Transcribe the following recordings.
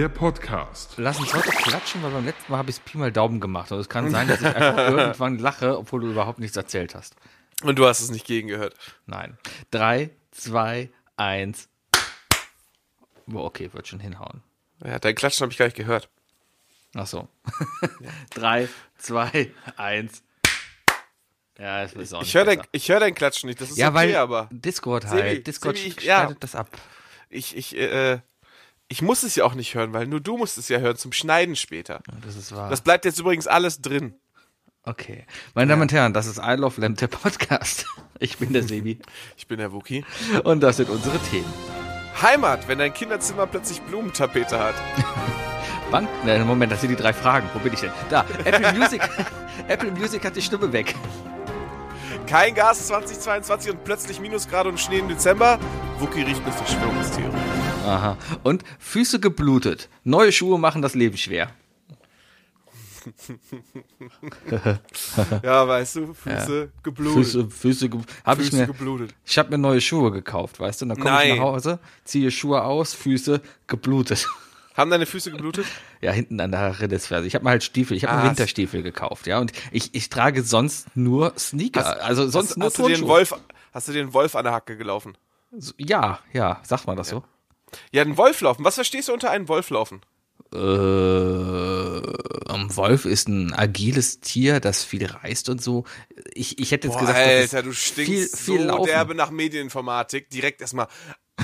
Der Podcast. Lass uns heute klatschen, weil beim letzten Mal habe ich es Pi mal Daumen gemacht. Und es kann sein, dass ich einfach irgendwann lache, obwohl du überhaupt nichts erzählt hast. Und du hast es nicht gegengehört. Nein. Drei, zwei, eins. Boah, okay, wird schon hinhauen. Ja, dein Klatschen habe ich gar nicht gehört. Ach so. Drei, zwei, eins. Ja, das ist auch Ich nicht höre dein, ich hör dein Klatschen nicht. Das ist Ja, okay, weil aber Discord Sebi, halt. Discord Sebi, ich- ja. das ab. ich, ich, äh, ich muss es ja auch nicht hören, weil nur du musst es ja hören zum Schneiden später. Das ist wahr. Das bleibt jetzt übrigens alles drin. okay. Meine Damen und Herren, das ist I Love Lamb, der Podcast. Ich bin der Sebi. Ich bin der Wookie. Und das sind unsere Themen. Heimat, wenn dein Kinderzimmer plötzlich Blumentapete hat. Wann? Nein, Moment, das sind die drei Fragen. Wo bin ich denn? Da, Apple Music. Apple Music hat die Stimme weg. Kein Gas 2022 und plötzlich Minusgrade und Schnee im Dezember. Wookie riecht eine Verschwörungstheorie. Aha. Und Füße geblutet. Neue Schuhe machen das Leben schwer. Ja, weißt du, Füße geblutet. Füße, Füße, ge hab ich Füße mir, geblutet. ich habe mir neue Schuhe gekauft, weißt du? Und dann komme ich nach Hause, ziehe Schuhe aus, Füße geblutet. Haben deine Füße geblutet? Ja, hinten an der Rindesferse. Ich habe mir halt Stiefel, ich habe Ah, mir Winterstiefel gekauft, ja. Und ich, ich trage sonst nur Sneaker, also sonst hast, nur hast du Turnschuhe. Wolf, hast du einen Wolf an der Hacke gelaufen? Ja, ja, sagt man das so? Ja, einen Wolf laufen. Was verstehst du unter einem Wolf laufen? Äh, ein Wolf ist ein agiles Tier, das viel reist und so. Ich, ich hätte jetzt Boah, gesagt, Alter, du stinkst viel, viel so laufen. derbe nach Medieninformatik. Direkt erstmal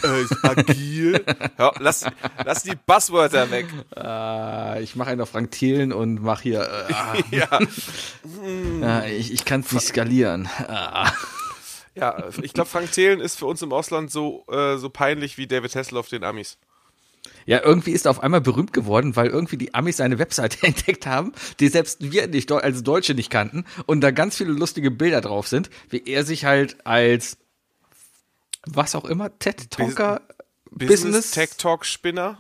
äh, agil. ja, lass, lass die Buzzwörter weg. Äh, ich mache einen auf Frank Thielen und mache hier. Äh, Ja, äh, ich ich kann es nicht skalieren. Ja ich glaube, Frank Thelen ist für uns im Ausland so, äh, so peinlich wie David Hasselhoff den Amis. Ja, irgendwie ist er auf einmal berühmt geworden, weil irgendwie die Amis seine Webseite entdeckt haben, die selbst wir nicht als Deutsche nicht kannten und da ganz viele lustige Bilder drauf sind, wie er sich halt als was auch immer, TED-Talker Business, Business Tech Talk Spinner.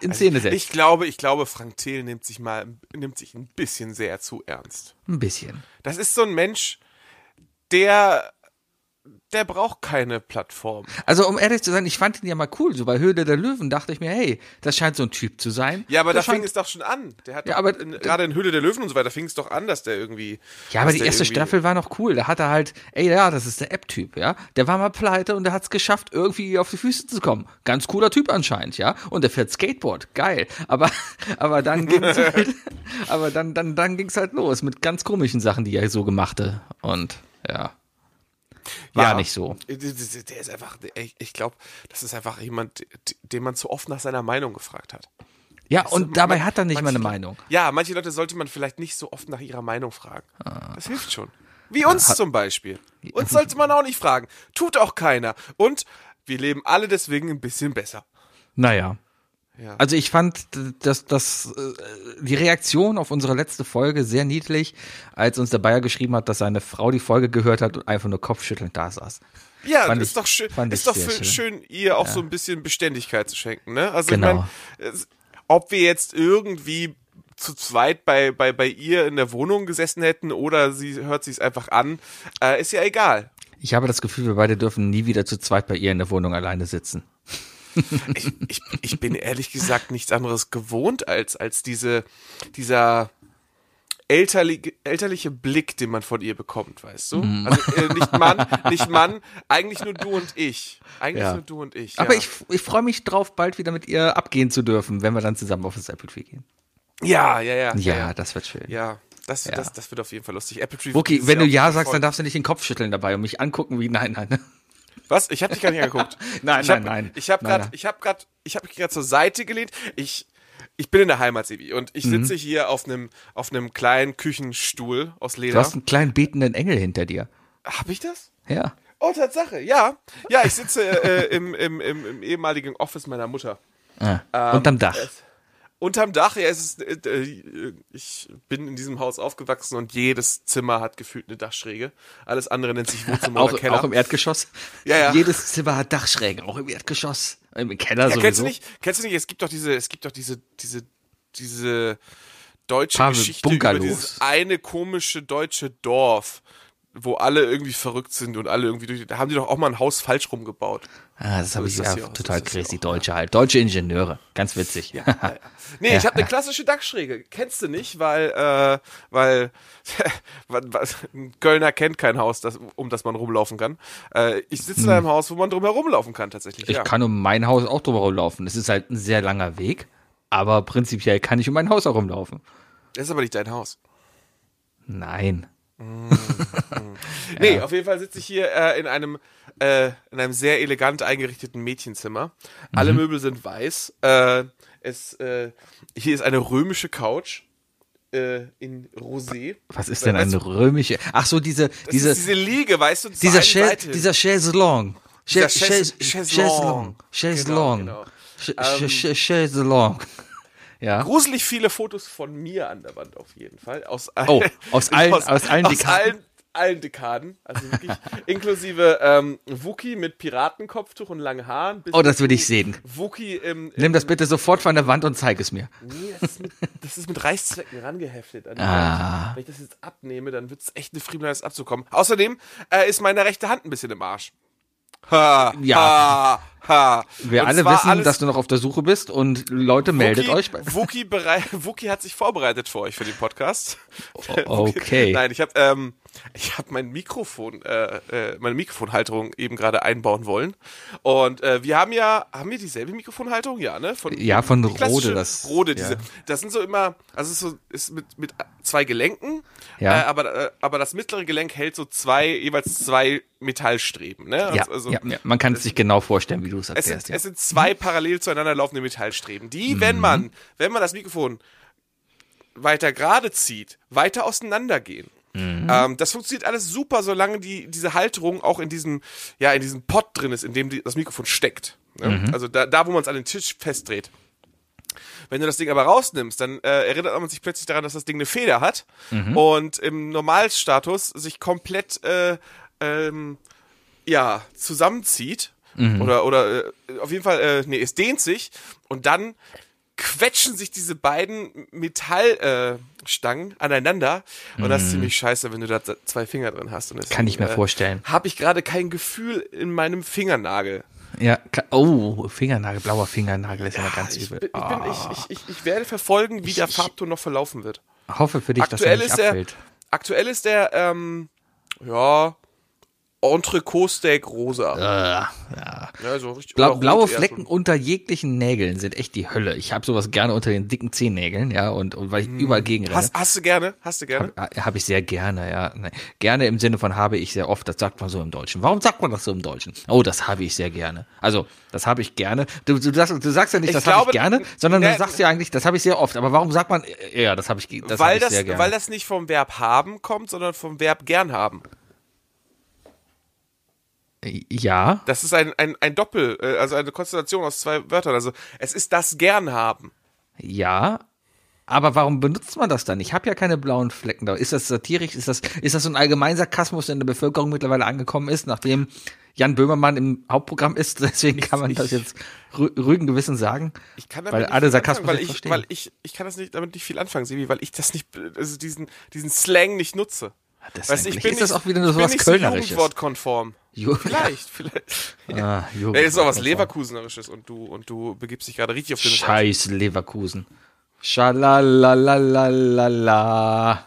in Szene setzt. Ich glaube, ich glaube, Frank Thelen nimmt sich mal, nimmt sich ein bisschen sehr zu ernst. Ein bisschen. Das ist so ein Mensch, der, der braucht keine Plattform. Also um ehrlich zu sein, ich fand ihn ja mal cool. So bei Höhle der Löwen dachte ich mir, hey, das scheint so ein Typ zu sein. Ja, aber da das fing scheint, es doch schon an. Der hat Ja, aber- in, gerade in Höhle der Löwen und so weiter fing es doch an, dass der irgendwie. Ja, aber die erste Staffel war noch cool. Da hat er halt, ey, ja, das ist der App-Typ, ja. Der war mal pleite und der hat es geschafft, irgendwie auf die Füße zu kommen. Ganz cooler Typ anscheinend, ja. Und der fährt Skateboard, geil. Aber, aber dann ging's halt, aber dann, dann, dann ging's halt los mit ganz komischen Sachen, die er so gemachte. Und, ja. War Ja. nicht so. Der der ist einfach, ich, ich glaube, das ist einfach jemand, den man zu oft nach seiner Meinung gefragt hat. Ja, und dabei hat er nicht mal eine Meinung. Ja, manche Leute sollte man vielleicht nicht so oft nach ihrer Meinung fragen. Ah. Das hilft schon. Wie uns zum Beispiel. Uns sollte man auch nicht fragen. Tut auch keiner. Und wir leben alle deswegen ein bisschen besser. Naja. Ja. Also ich fand dass das, äh, die Reaktion auf unsere letzte Folge sehr niedlich, als uns der Bayer geschrieben hat, dass seine Frau die Folge gehört hat und einfach nur kopfschüttelnd da saß. Ja, Fand ist ich- doch schön, ist doch schön, schön. ihr auch so ein bisschen Beständigkeit zu schenken, ne? Also Genau. ich meine, ob wir jetzt irgendwie zu zweit bei, bei, bei ihr in der Wohnung gesessen hätten oder sie hört sich einfach an, äh, ist ja egal. Ich habe das Gefühl, wir beide dürfen nie wieder zu zweit bei ihr in der Wohnung alleine sitzen. Ich, ich, ich bin ehrlich gesagt nichts anderes gewohnt als, als diese, dieser elterliche, elterliche Blick, den man von ihr bekommt, weißt du? Mhm. Also äh, nicht Mann, nicht Mann, eigentlich nur du und ich. Eigentlich Ja. nur du und ich. Aber ja. ich, ich freue mich drauf, bald wieder mit ihr abgehen zu dürfen, wenn wir dann zusammen auf das Apple Tree gehen. Ja, ja, ja. Ja, ja. das wird schön. Ja, das, Ja. Das, das wird auf jeden Fall lustig. Apple Tree wird wenn du Ja sagst, voll- dann darfst du nicht den Kopf schütteln dabei und mich angucken wie nein, nein. Was? Ich habe dich gar nicht angeguckt. Nein, ich hab, nein, nein. Ich habe gerade, ich habe gerade, ich habe mich gerade zur Seite gelehnt. Ich, ich bin in der Heimat, Sebi, und Mhm. ich sitze hier auf einem, auf einem kleinen Küchenstuhl aus Du Leder. hast einen kleinen betenden Engel hinter dir. Habe ich das? Ja. Oh, Tatsache, ja. Ja, ich sitze äh, im, im, im, im ehemaligen Office meiner Mutter. Ah, Ähm, unterm Dach. es- Unterm Dach, ja, es ist, äh, äh, ich bin in diesem Haus aufgewachsen und jedes Zimmer hat gefühlt eine Dachschräge. Alles andere nennt sich Wohnzimmer Auch, oder Keller. auch im Erdgeschoss. Ja, ja. Jedes Zimmer hat Dachschrägen, auch im Erdgeschoss. Im Keller Ja, sowieso. kennst du nicht, kennst du nicht, es gibt doch diese, es gibt doch diese, diese, diese deutsche Paar Geschichte Bungalows. über dieses eine komische deutsche Dorf, wo alle irgendwie verrückt sind und alle irgendwie durch, da haben die doch auch mal ein Haus falsch rumgebaut. Ah, das habe ich das ja auch, so total hier crazy. auch, Deutsche halt. Deutsche Ingenieure. Ganz witzig. Nee, ich habe eine klassische Dachschräge. Kennst du nicht, weil, äh, weil, ein Kölner kennt kein Haus, das, um das man rumlaufen kann. Äh, ich sitze in einem Haus, wo man drum herumlaufen kann, tatsächlich. Hm. Ich ja. kann um mein Haus auch drumherum laufen. Es ist halt ein sehr langer Weg, aber prinzipiell kann ich um mein Haus auch rumlaufen. Das ist aber nicht dein Haus. Nein. Nee, auf jeden Fall sitze ich hier äh, in einem äh, in einem sehr elegant eingerichteten Mädchenzimmer. Alle Möbel sind weiß. Äh, es äh, hier ist eine römische Couch äh, in Rosé. Was ist Weißt denn eine römische? Ach so, diese, diese, diese Liege, weißt du, dieser, Seite. dieser Chaiselong. Chaiselong. Chaiselong. Chaiselong. Ja. gruselig viele Fotos von mir an der Wand auf jeden Fall. Aus, Oh, aus allen- aus allen aus Dekaden? allen, allen Dekaden. Also wirklich inklusive ähm, Wookie mit Piratenkopftuch und langen Haaren. Oh, das will zu ich sehen. Wookie im, im Nimm das bitte sofort von der Wand und zeig es mir. Nee, das ist mit, das ist mit Reißzwecken rangeheftet. An Ah. Wand. Wenn ich das jetzt abnehme, dann wird es echt eine Friemelei, das abzukommen. Außerdem äh, ist meine rechte Hand ein bisschen im Arsch. Ha, Ja. ha, ha. Wir Und alle wissen, dass du noch auf der Suche bist und Leute, meldet Wookie- euch. bei- Wookie, berei- Wookie hat sich vorbereitet für euch für den Podcast. Okay. Nein, ich habe ähm, ich habe mein Mikrofon, äh, äh, meine Mikrofonhalterung eben gerade einbauen wollen. Und äh, wir haben ja, haben wir dieselbe Mikrofonhalterung? Ja, ne? Von, Ja, von Rode, das- Rode, ja. diese. Das sind so immer, also es ist so, ist mit, mit zwei Gelenken. Ja. Äh, aber, äh, aber das mittlere Gelenk hält so zwei, jeweils zwei Metallstreben, ne? Ja, also, ja, ja, man kann es sich genau vorstellen, wie du es es erklärst. sind, Ja. es sind zwei parallel zueinander laufende Metallstreben, die, wenn man, wenn man das Mikrofon weiter gerade zieht, weiter auseinandergehen. Ähm, das funktioniert alles super, solange die, diese Halterung auch in diesem, ja, in diesem Pot drin ist, in dem die, das Mikrofon steckt. Ne? Also da, da, wo man es an den Tisch festdreht. Wenn du das Ding aber rausnimmst, dann äh, erinnert man sich plötzlich daran, dass das Ding eine Feder hat und im Normalstatus sich komplett äh, ähm, ja, zusammenzieht. Oder, oder äh, auf jeden Fall, äh, nee, es dehnt sich und dann quetschen sich diese beiden Metallstangen äh, aneinander und das ist ziemlich scheiße, wenn du da zwei Finger drin hast. Und deswegen, Kann ich mir vorstellen. Habe ich gerade kein Gefühl in meinem Fingernagel. Ja, oh, Fingernagel, blauer Fingernagel ist ja mal ganz Ich, übel. bin, ich, bin, Ah. ich, ich, ich, ich werde verfolgen, wie der Farbton noch verlaufen wird. hoffe für dich, dass er Aktuell nicht ist der, abfällt. aktuell ist der, ähm, ja, Entrecot-Steak rosa. Äh, ja. Ja, so richtig, Blau, blaue Flecken unter jeglichen Nägeln sind echt die Hölle. Ich habe sowas gerne unter den dicken Zehennägeln, ja, und, und weil ich überall gegen so. Hast, hast du gerne? Hast du gerne? Habe hab ich sehr gerne, ja. Nee. Gerne im Sinne von habe ich sehr oft, das sagt man so im Deutschen. Warum sagt man das so im Deutschen? Oh, das habe ich sehr gerne. Also, das habe ich gerne. Du, du, sagst, du sagst ja nicht, Ich das habe ich gerne, sondern ne- du sagst ja eigentlich, das habe ich sehr oft. Aber warum sagt man, ja, das habe ich, das hab weil, ich das, sehr gerne. weil das nicht vom Verb haben kommt, sondern vom Verb gern haben. Ja, Das ist ein, ein, ein Doppel, äh, also eine Konstellation aus zwei Wörtern. Also es ist das gern haben. ja. Aber warum benutzt man das dann? Ich habe ja keine blauen Flecken da. Ist das satirisch? Ist das, ist das so ein Allgemeinsarkasmus, der in der Bevölkerung mittlerweile angekommen ist, nachdem Jan Böhmermann im Hauptprogramm ist? Deswegen kann man das jetzt rü- ruhigen Gewissen sagen. Ich kann damit Weil nicht alle Sarkasmus anfangen, weil ich, verstehen. weil ich, ich kann das nicht, damit nicht viel anfangen, Sebi, weil ich das nicht, also diesen, diesen Slang nicht nutze. Das Weißt ich bin ist das nicht, auch wieder nur so was nicht so Kölnerisches? jugendwortkonform. Ju- Vielleicht, vielleicht. Ah, Jugend- Nee, ist auch was Leverkusenerisches und du, und du begibst dich gerade richtig auf den Scheiß Leverkusen. Schalalalala.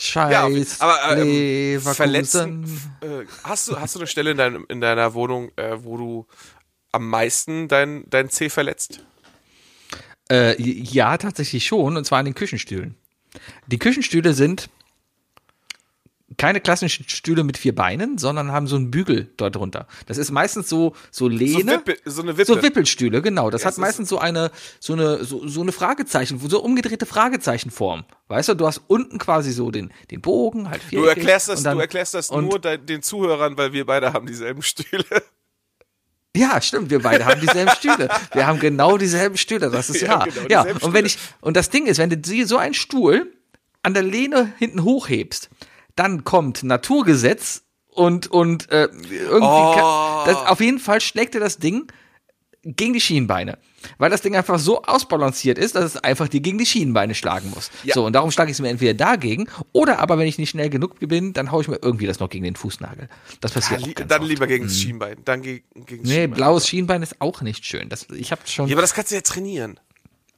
Scheiß aber ähm, Leverkusen. verletzen. Äh, hast du hast du eine Stelle in, deinem, in deiner Wohnung, äh, wo du am meisten dein dein C verletzt? Äh, ja, tatsächlich schon, und zwar an den Küchenstühlen. Die Küchenstühle sind keine klassischen Stühle mit vier Beinen, sondern haben so einen Bügel dort drunter. Das ist meistens so so So, Lehne. Wippe, so eine Wippe. So Wippelstühle, genau. Das Ja, hat meistens so eine, so eine, so, so eine Fragezeichen, so umgedrehte Fragezeichenform. Weißt du, du hast unten quasi so den, den Bogen, halt du viereckig erklärst das, dann- du erklärst das nur dein, den Zuhörern, weil wir beide haben dieselben Stühle. Ja, stimmt, wir beide haben dieselben Stühle. Wir haben genau dieselben Stühle, das ist Ja, genau, ja, und wenn ich, und das Ding ist, wenn du so einen Stuhl an der Lehne hinten hochhebst, dann kommt Naturgesetz und, und äh, irgendwie, Oh. das, auf jeden Fall schlägt dir das Ding gegen die Schienenbeine. Weil das Ding einfach so ausbalanciert ist, dass es einfach dir gegen die Schienenbeine schlagen muss. Ja. So, und darum schlage ich es mir entweder dagegen, oder aber wenn ich nicht schnell genug bin, dann haue ich mir irgendwie das noch gegen den Fußnagel. Das Ja, passiert li auch ganz dann oft. lieber gegen das Schienbein. Dann ge gegen das Nee, Schienbein. blaues Schienbein ist auch nicht schön. Das, ich habe schon. Ja, aber das kannst du ja trainieren.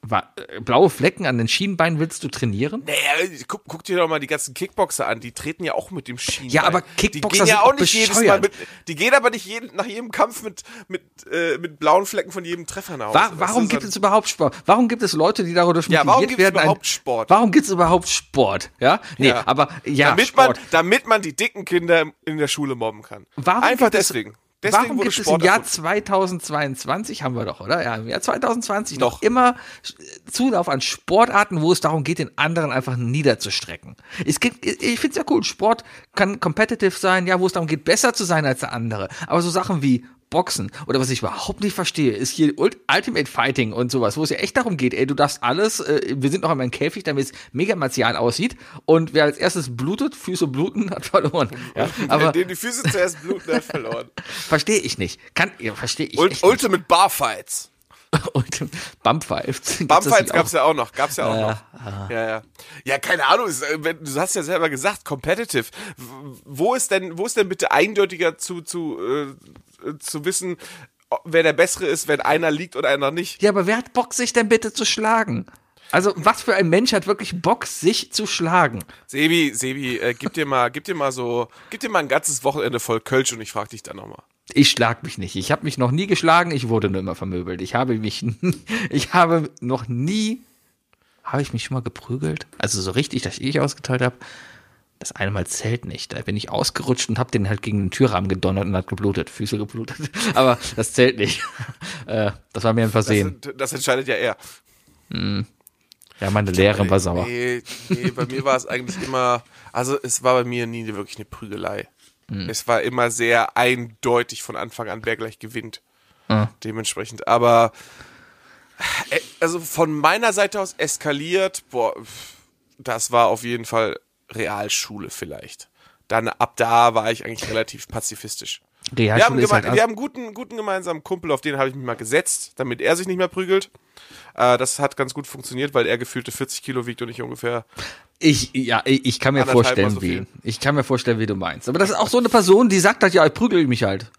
Äh, blaue Flecken an den Schienbeinen willst du trainieren? Naja, guck, guck dir doch mal die ganzen Kickboxer an, die treten ja auch mit dem Schienbein. Ja, aber Kickboxer die gehen ja auch nicht jedes Mal bescheuert. mit, die gehen aber nicht jeden, nach jedem Kampf mit, mit, äh, mit blauen Flecken von jedem Treffer nach Hause. Wa Weißt warum gibt es überhaupt Sport? Warum gibt es Leute, die Ja, motiviert warum gibt's werden? ein- überhaupt Sport? Warum gibt es überhaupt Sport? Ja, nee, Ja. aber ja, damit Sport. man, damit man die dicken Kinder in der Schule mobben kann. Warum Einfach gibt es- deswegen. Warum gibt es im Jahr erfunden. 2022, haben wir doch, oder? Ja, im Jahr 2020 Doch. noch immer Zulauf an Sportarten, wo es darum geht, den anderen einfach niederzustrecken. Es gibt, ich finde es ja cool, Sport kann competitive sein, ja, wo es darum geht, besser zu sein als der andere. Aber so Sachen wie Boxen oder was ich überhaupt nicht verstehe, ist hier Ult- Ultimate Fighting und sowas, wo es ja echt darum geht, ey, du darfst alles, äh, wir sind noch einmal im Käfig, damit es mega martial aussieht und wer als erstes blutet, Füße bluten, hat verloren. Ja, aber Dem die Füße zuerst bluten, hat verloren. verstehe ich nicht. Kann, ja, verstehe ich Ult echt Ultimate Barfights. Und Bumpfights. Bumpfights gab's ja auch noch, gab's ja auch Ja, noch. Ja, ja. Ja, keine Ahnung, ist, äh, du hast ja selber gesagt, competitive. Wo ist denn, wo ist denn bitte eindeutiger zu, zu, äh, zu wissen, wer der Bessere ist, wenn einer liegt und einer nicht? Ja, aber wer hat Bock, sich denn bitte zu schlagen? Also, was für ein Mensch hat wirklich Bock, sich zu schlagen? Sebi, Sebi, äh, gib dir mal, gib dir mal so, gib dir mal ein ganzes Wochenende voll Kölsch und ich frag dich dann nochmal. Ich schlag mich nicht. Ich habe mich noch nie geschlagen, ich wurde nur immer vermöbelt. Ich habe mich, ich habe noch nie, habe ich mich schon mal geprügelt? Also so richtig, dass ich ausgeteilt habe. Das eine Mal zählt nicht. Da bin ich ausgerutscht und habe den halt gegen den Türrahmen gedonnert und hat geblutet, Füße geblutet. Aber das zählt nicht. Äh, das war mir ein Versehen. Das, das entscheidet ja er. Ja, meine Lehrerin war sauer. Nee, nee, bei mir war es eigentlich immer, also es war bei mir nie wirklich eine Prügelei. Hm. Es war immer sehr eindeutig von Anfang an, wer gleich gewinnt. Ah. Dementsprechend. Aber äh, also von meiner Seite aus eskaliert, boah, das war auf jeden Fall Realschule vielleicht. Dann ab da war ich eigentlich relativ pazifistisch. Wir haben, Realschule ist geme halt wir haben einen guten, guten gemeinsamen Kumpel, auf den habe ich mich mal gesetzt, damit er sich nicht mehr prügelt. Äh, das hat ganz gut funktioniert, weil er gefühlte 40 Kilo wiegt und ich ungefähr. Ich, ja, ich, ich kann mir vorstellen, so wie. Ich kann mir vorstellen, wie du meinst. Aber das ist auch so eine Person, die sagt halt, ja, ich prügel mich halt.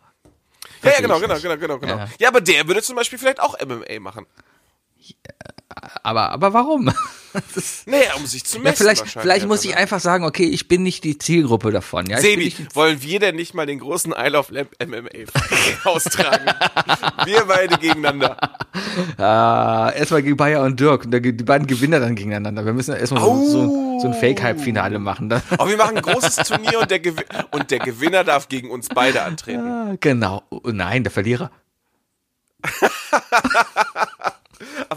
Ja, ja, genau, genau, genau, genau, genau. Ja. Ja. aber der würde zum Beispiel vielleicht auch MMA machen. Aber, aber warum? Das Naja, um sich zu messen. ja, vielleicht, vielleicht muss ich einfach, einfach sagen, okay, ich bin nicht die Zielgruppe davon. Ja, Sebi, wollen wir denn nicht mal den großen Isle of Lamp MMA austragen? wir beide gegeneinander. Ah, erstmal gegen Bayer und Dirk. Und Die beiden Gewinner dann gegeneinander. Wir müssen erstmal so, so, so ein Fake-Halbfinale machen. Dann. Aber wir machen ein großes Turnier und der, und der Gewinner darf gegen uns beide antreten. Ah, genau. Oh, nein, der Verlierer.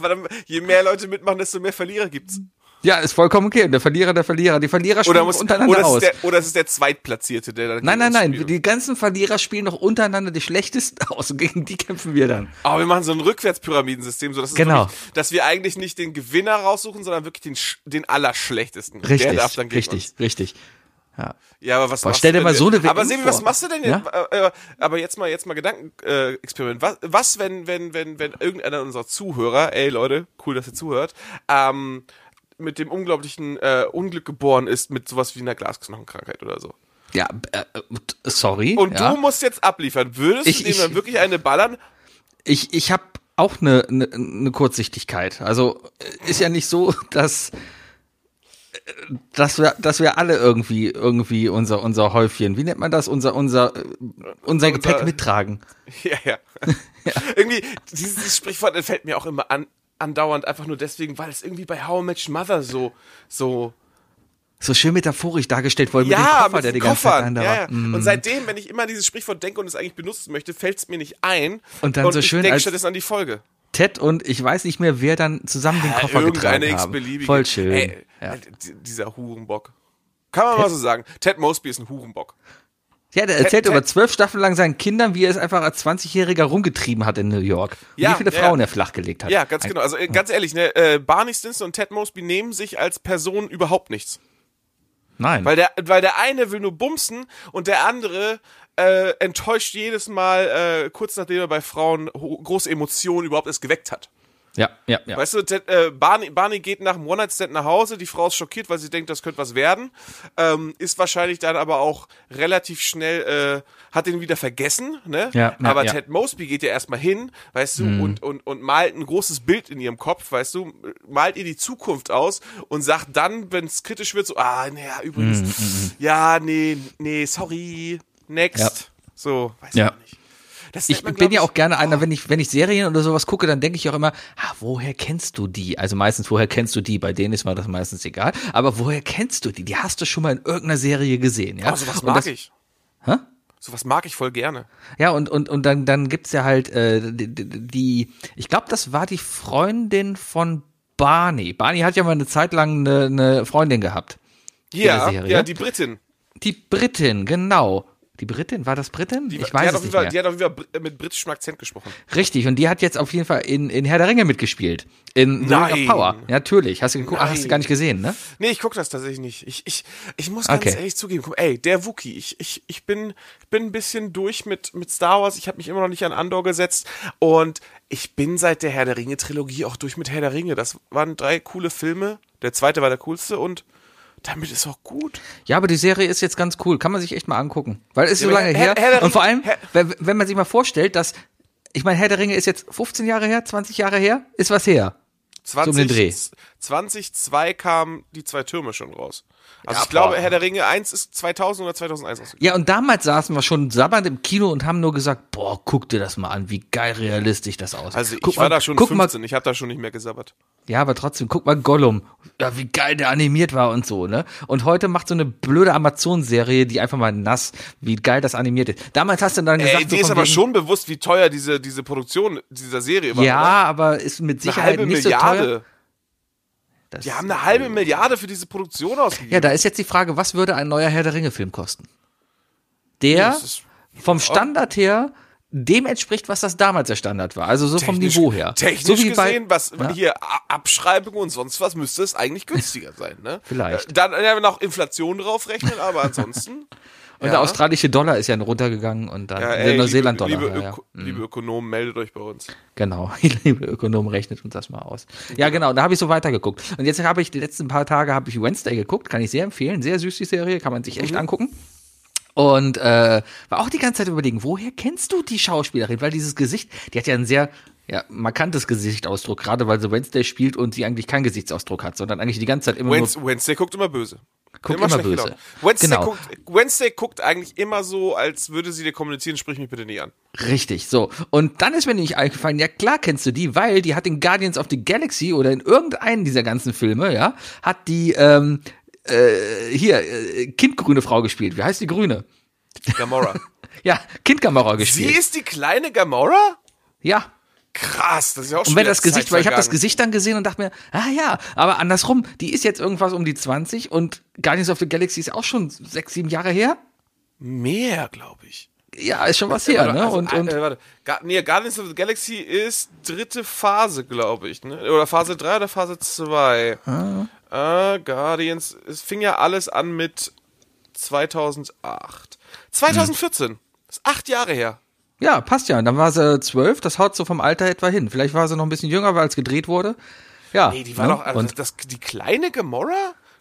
Aber dann, je mehr Leute mitmachen, desto mehr Verlierer gibt's. Ja, ist vollkommen okay. Und der Verlierer, der Verlierer. Die Verlierer spielen Oder, muss, untereinander oder, aus. ist der, oder es ist der Zweitplatzierte, der dann Nein, nein, nein. spielt. Die ganzen Verlierer spielen noch untereinander die schlechtesten aus. Und gegen die kämpfen wir dann. Aber wir machen so ein Rückwärtspyramidensystem, so dass, Genau. wirklich, dass wir eigentlich nicht den Gewinner raussuchen, sondern wirklich den, den Allerschlechtesten. Richtig, Der darf dann gegen richtig, uns. richtig. Ja. Ja, aber was Boah, machst stell du dir denn mal so eine WM Aber Sebi, was machst du denn jetzt? Äh, äh, aber jetzt mal, jetzt mal Gedankenexperiment. was, was, wenn, wenn, wenn, wenn irgendeiner unserer Zuhörer, ey Leute, cool, dass ihr zuhört, ähm, mit dem unglaublichen äh, Unglück geboren ist, mit sowas wie einer Glasknochenkrankheit oder so. Ja, äh, äh, sorry. Und ja. du musst jetzt abliefern. Würdest Ich- du dem dann wirklich eine ballern? ich, ich habe auch eine, eine, eine Kurzsichtigkeit. Also ist ja nicht so, dass dass wir, dass wir alle irgendwie, irgendwie unser, unser Häufchen, wie nennt man das, unser, unser, unser Gepäck mittragen. Ja, ja. irgendwie, dieses, Sprichwort fällt mir auch immer an, andauernd, einfach nur deswegen, weil es irgendwie bei How I Your Mother so, so, So schön metaphorisch dargestellt wurde mit dem ja, Koffer, mit der die ganze Zeit Koffern. da Ja, ja. Mm. Und seitdem, wenn ich immer dieses Sprichwort denke und es eigentlich benutzen möchte, fällt es mir nicht ein. Und dann so ich schön denke als- stattdessen an die Folge. Ted und ich weiß nicht mehr, wer dann zusammen den Koffer Irgendeine getragen haben. Voll schön. Ey, ja. äh, Dieser Hurenbock. Kann man mal so sagen. Ted Mosby ist ein Hurenbock. ja, der erzählt Ted- über zwölf Staffeln lang seinen Kindern, wie er es einfach als 20-Jähriger rumgetrieben hat in New York. Und Ja, wie viele ja, Frauen ja. er flachgelegt hat. Ja, ganz genau. Also äh, ganz ehrlich, ne, äh, Barney Stinson und Ted Mosby nehmen sich als Person überhaupt nichts. Nein. Weil der, weil der eine will nur bumsen und der andere äh, enttäuscht jedes Mal, äh, kurz nachdem er bei Frauen große Emotionen überhaupt erst geweckt hat. Ja, ja, ja. Weißt du, Ted, äh, Barney, Barney geht nach einem One-Night-Stand nach Hause, die Frau ist schockiert, weil sie denkt, das könnte was werden, ähm, ist wahrscheinlich dann aber auch relativ schnell, äh, hat ihn wieder vergessen, ne? Ja, ja, aber ja. Ted Mosby geht ja erstmal hin, weißt Mhm. du, und, und, und malt ein großes Bild in ihrem Kopf, weißt du, malt ihr die Zukunft aus und sagt dann, wenn es kritisch wird, so, ah, naja, übrigens, ja, nee, nee, sorry, next. Ja. So, weiß Ja. ich nicht. Das Ich man, bin ja auch gerne einer, wenn ich, wenn ich Serien oder sowas gucke, dann denke ich auch immer, ah, woher kennst du die? Also meistens, woher kennst du die? Bei denen ist mir das meistens egal. Aber woher kennst du die? Die hast du schon mal in irgendeiner Serie gesehen, ja? Oh, sowas mag das, ich. Hä? Sowas mag ich voll gerne. Ja, und, und, und dann, dann gibt's ja halt äh, die, die, ich glaube, das war die Freundin von Barney. Barney hat ja mal eine Zeit lang eine, eine Freundin gehabt. Ja, ja, die Britin. Die Britin, genau. Die Britin, war das Britin? Die, ich weiß hat es auf jeden nicht Fall, mehr. Die hat auf jeden Fall mit britischem Akzent gesprochen. Richtig, und die hat jetzt auf jeden Fall in, in Herr der Ringe mitgespielt. In The Ring Nein. of Power. Ja, natürlich. Hast du geguckt? Ach, hast du Nein. gar nicht gesehen, ne? Nee, ich gucke das tatsächlich nicht. Ich, ich, ich muss ganz Okay. ehrlich zugeben, guck, ey, der Wookie, ich, ich, ich bin, bin ein bisschen durch mit, mit Star Wars. Ich habe mich immer noch nicht an Andor gesetzt. Und ich bin seit der Herr der Ringe-Trilogie auch durch mit Herr der Ringe. Das waren drei coole Filme. Der zweite war der coolste und damit ist auch gut. Ja, aber die Serie ist jetzt ganz cool. Kann man sich echt mal angucken. Weil es ist so aber lange Herr- her. Herr und vor allem, Herr- wenn, man sich mal vorstellt, dass, ich meine, Herr der Ringe ist jetzt 15 Jahre her, 20 Jahre her, ist was her. 20, um den Dreh. 2002 kamen die zwei Türme schon raus. Also Ja, ich glaube. Herr der Ringe 1 ist 2000 oder 2001 rausgekommen. Ja, und damals saßen wir schon sabbernd im Kino und haben nur gesagt, boah, guck dir das mal an, wie geil realistisch das aussieht. Also ich guck war mal, da schon guck 15, Mal, ich habe da schon nicht mehr gesabbert. ja, aber trotzdem, guck mal Gollum, ja, wie geil der animiert war und so, ne? Und heute macht so eine blöde Amazon-Serie, die einfach mal nass, wie geil das animiert ist. Damals hast du dann gesagt, Ey, so dir ist von aber wegen, schon bewusst, wie teuer diese, diese Produktion dieser Serie war. Ja, oder? aber ist mit eine Sicherheit halbe nicht so Milliarde. teuer. Das- Die haben eine halbe Milliarde für diese Produktion ausgegeben. Ja, da ist jetzt die Frage, was würde ein neuer Herr der Ringe-Film kosten? Der vom Standard her dem entspricht, was das damals der Standard war. Also so vom technisch- Niveau her. Technisch so wie bei, gesehen, was Ja. hier A- Abschreibungen und sonst was, müsste es eigentlich günstiger sein, ne? Vielleicht. Äh, Dann ja, noch Inflation draufrechnen, aber ansonsten. Und der australische Dollar ist ja runtergegangen und dann Ja, der ey, liebe, Neuseeland-Dollar. liebe, ja, ja. Öko, liebe Ökonomen, meldet euch bei uns. Genau, liebe Ökonom, rechnet uns das mal aus. Ja, genau, da habe ich so weitergeguckt. Und jetzt habe ich die letzten paar Tage habe ich Wednesday geguckt, kann ich sehr empfehlen, sehr süß die Serie, kann man sich echt angucken. Und äh, war auch die ganze Zeit überlegen, woher kennst du die Schauspielerin? Weil dieses Gesicht, die hat ja ein sehr ja, markantes Gesichtsausdruck, gerade weil sie Wednesday spielt und sie eigentlich keinen Gesichtsausdruck hat, sondern eigentlich die ganze Zeit immer Wednes, nur Wednesday guckt immer böse. Guckt immer schlecht böse. Wednesday, Genau. guckt, Wednesday guckt eigentlich immer so, als würde sie dir kommunizieren, sprich mich bitte nie an. Richtig, so. Und dann ist mir nicht eingefallen, ja klar kennst du die, weil die hat in Guardians of the Galaxy oder in irgendeinen dieser ganzen Filme, ja, hat die, ähm, äh, hier, äh, kindgrüne Frau gespielt. Wie heißt die Grüne? Gamora. Ja, Kindgamera sie gespielt. ist die kleine Gamora? Ja. Krass, das ist ja auch schon Und wenn das Gesicht, Zeit weil ich habe das. Gesicht dann gesehen und dachte mir, ah ja, aber andersrum, die ist jetzt irgendwas um die 20 und Guardians of the Galaxy ist auch schon sechs, sieben Jahre her. Mehr, glaube ich. Ja, ist schon was her, Warte, ne? also, Und, und äh, warte. Ga nee, Guardians of the Galaxy ist dritte Phase, glaube ich. Ne? Oder Phase 3 oder Phase 2. Äh, Guardians, es fing ja alles an mit 2008. 2014. Das ist acht Jahre her. Ja, passt ja. Dann war sie zwölf, das haut so vom Alter etwa hin. Vielleicht war sie noch ein bisschen jünger, weil es gedreht wurde. Ja. Nee, die war ne? doch, also Und das, die kleine Gamora?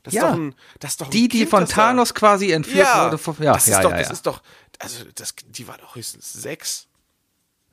Das ist Ja. doch ein, das ist doch ein die, die kind, von das da- Thanos quasi entführt ja, wurde. Von, ja, das ist ja, doch, ja, das ist doch, also das, die war doch höchstens sechs.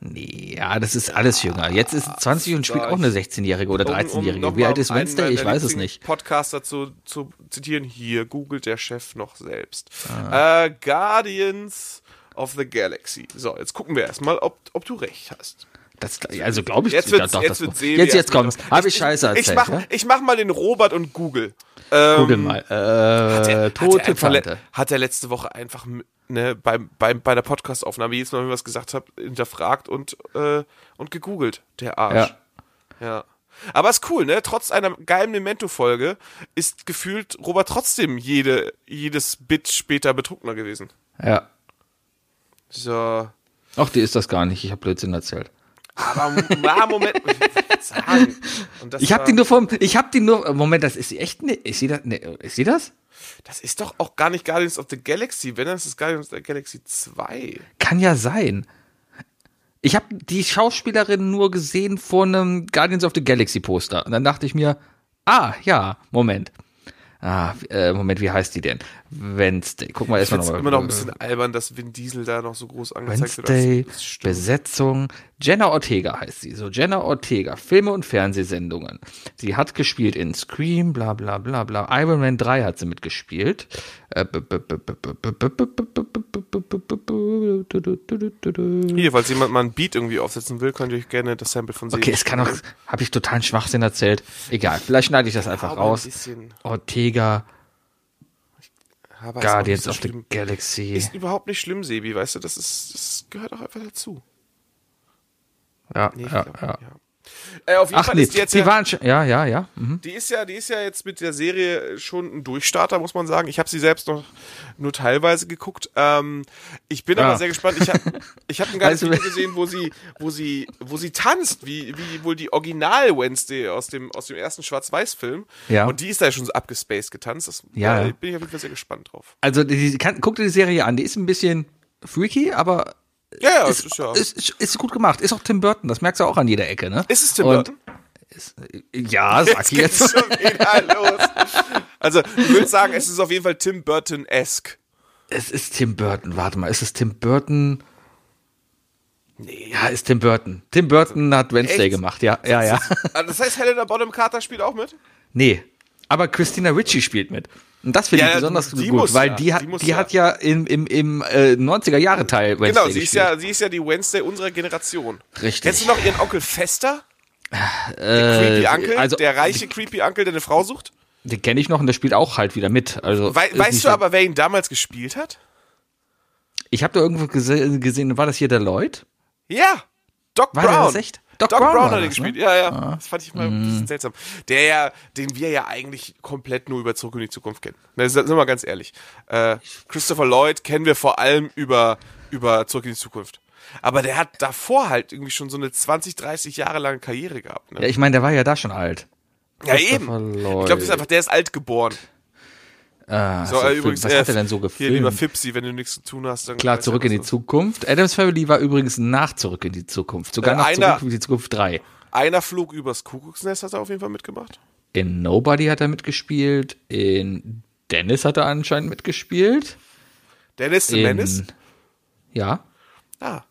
Nee, ja, das ist alles jünger. Jetzt ist sie 20 und spielt auch eine ich. 16-Jährige oder Um- um 13-Jährige. noch Wie alt ist Wednesday? Ich weiß es nicht. Podcaster zu, zu zitieren. Hier googelt der Chef noch selbst. Ah. Äh, Guardians of the Galaxy. So, jetzt gucken wir erstmal, ob, ob du recht hast. Das, also glaube ich, Jetzt wird's, doch, jetzt das, wird's sehen. jetzt, jetzt los. Habe ich Scheiße Ich erzählt, mach, ja? ich mach mal den Robert und Google. Ähm, Google mal. Äh, hat er tote einfach le- Tante. Hat er letzte Woche einfach ne, beim, beim, bei der Podcastaufnahme jedes Mal, wenn ich was gesagt habe, hinterfragt und, äh, und gegoogelt, der Arsch. Ja. Ja. Aber ist cool, ne? Trotz einer geilen Memento-Folge ist gefühlt Robert trotzdem jede, jedes Bit später betrunkener gewesen. Ja. So. Ach, die ist das gar nicht. Ich habe Blödsinn erzählt. Aber na, Moment. Ich Ich habe die nur vom, ich habe die nur, Moment, das ist sie echt, ne, ist sie das, ne, ist sie das? Das ist doch auch gar nicht Guardians of the Galaxy, wenn dann ist Guardians of the Galaxy 2. Kann ja sein. Ich habe die Schauspielerin nur gesehen vor einem Guardians of the Galaxy Poster. Und dann dachte ich mir, ah, ja, Moment. Ah, äh, Moment, wie heißt die denn? Wednesday. Gucken wir erstmal nochmal. Ist immer noch ein bisschen albern, dass Vin Diesel da noch so groß angezeigt Wednesday, wird. Besetzung. Jenna Ortega heißt sie. So, Jenna Ortega. Filme und Fernsehsendungen. Sie hat gespielt in Scream, bla, bla, bla, bla. Iron Man 3 hat sie mitgespielt. Hier, falls jemand mal einen Beat irgendwie aufsetzen will, könnt ihr euch gerne das Sample von sehen. Okay, es kann auch, habe ich totalen Schwachsinn erzählt. Egal, vielleicht schneide ich das einfach raus. Ortega. Aber Guardians so of the. Galaxy. Ist überhaupt nicht schlimm, Sebi, weißt du, das ist, das gehört auch einfach dazu. Ja, Nee, ja, glaub, ja. Äh, auf jeden Ach Fall nee, ist die jetzt die ja, waren schon, ja, ja, ja. Mhm. die ist ja, die ist ja jetzt mit der Serie schon ein Durchstarter, muss man sagen. Ich habe sie selbst noch nur teilweise geguckt. Ähm, ich bin Ja. aber sehr gespannt. Ich habe ich hab ein ganzes Video gesehen, wo sie, wo sie, wo sie tanzt, wie, wie wohl die Original Wednesday aus dem, aus dem ersten Schwarz-Weiß-Film. Ja. Und die ist da ja schon so abgespaced getanzt. Das, Ja. äh, bin ich auf jeden Fall sehr gespannt drauf. Also, die, kann, guck dir die Serie an. Die ist ein bisschen freaky, aber Ja, ja, ist, ist ja. ist, ist, ist gut gemacht. Ist auch Tim Burton. Das merkst du auch an jeder Ecke, ne? Ist es Tim Und- Burton? Ja, sag geht's jetzt. schon wieder los. Also, ich würde sagen, es ist auf jeden Fall Tim Burton-esque. Es ist Tim Burton. Warte mal, ist es Tim Burton? Nee. Ja, ist Tim Burton. Tim Burton hat Wednesday Echt? gemacht, ja, ja, ja. Das heißt, Helena Bonham Carter spielt auch mit? Nee, aber Christina Ricci spielt mit. Und das finde Ja, ich besonders gut, muss weil die hat, die ja. hat ja im, im, im äh, 90er-Jahre-Teil Wednesday Genau, sie ist, ja, sie ist ja die Wednesday unserer Generation. Richtig. Kennst du noch ihren Onkel Fester? äh, Creepy Uncle? also, der reiche Creepy Uncle, der eine Frau sucht? Den kenne ich noch und der spielt auch halt wieder mit. Also ist weißt du aber, wer ihn damals gespielt hat? Ich habe da irgendwo gese gesehen, war das hier der Lloyd? Ja, Doc War der Brown. das echt? Doc, Doc Brown, Brown hat er das, gespielt. ne? Ja, ja. Das fand ich mal ein bisschen seltsam. Der ja, den wir ja eigentlich komplett nur über Zurück in die Zukunft kennen. Na, Sind wir mal ganz ehrlich. Äh, Christopher Lloyd kennen wir vor allem über, über Zurück in die Zukunft. Aber der hat davor halt irgendwie schon so eine 20, 30 Jahre lange Karriere gehabt. Ja, Ne? ich meine, der war ja da schon alt. Ja, eben. Ich Lloyd. glaube, das ist einfach, der ist alt geboren. Ah, So, so, äh, übrigens, was äh, hat er denn so Hier, lieber gefilmt? Fipsi, wenn du nichts zu tun hast, dann. Klar, zurück in die Zukunft. Adams Family war übrigens nach Zurück in die Zukunft. Sogar Äh, nach einer- Zurück in die Zukunft 3. Einer flog übers Kuckucksnest, hat er auf jeden Fall mitgemacht. In Nobody hat er mitgespielt. In Dennis hat er anscheinend mitgespielt. Dennis the In, Menace. ja. Ah.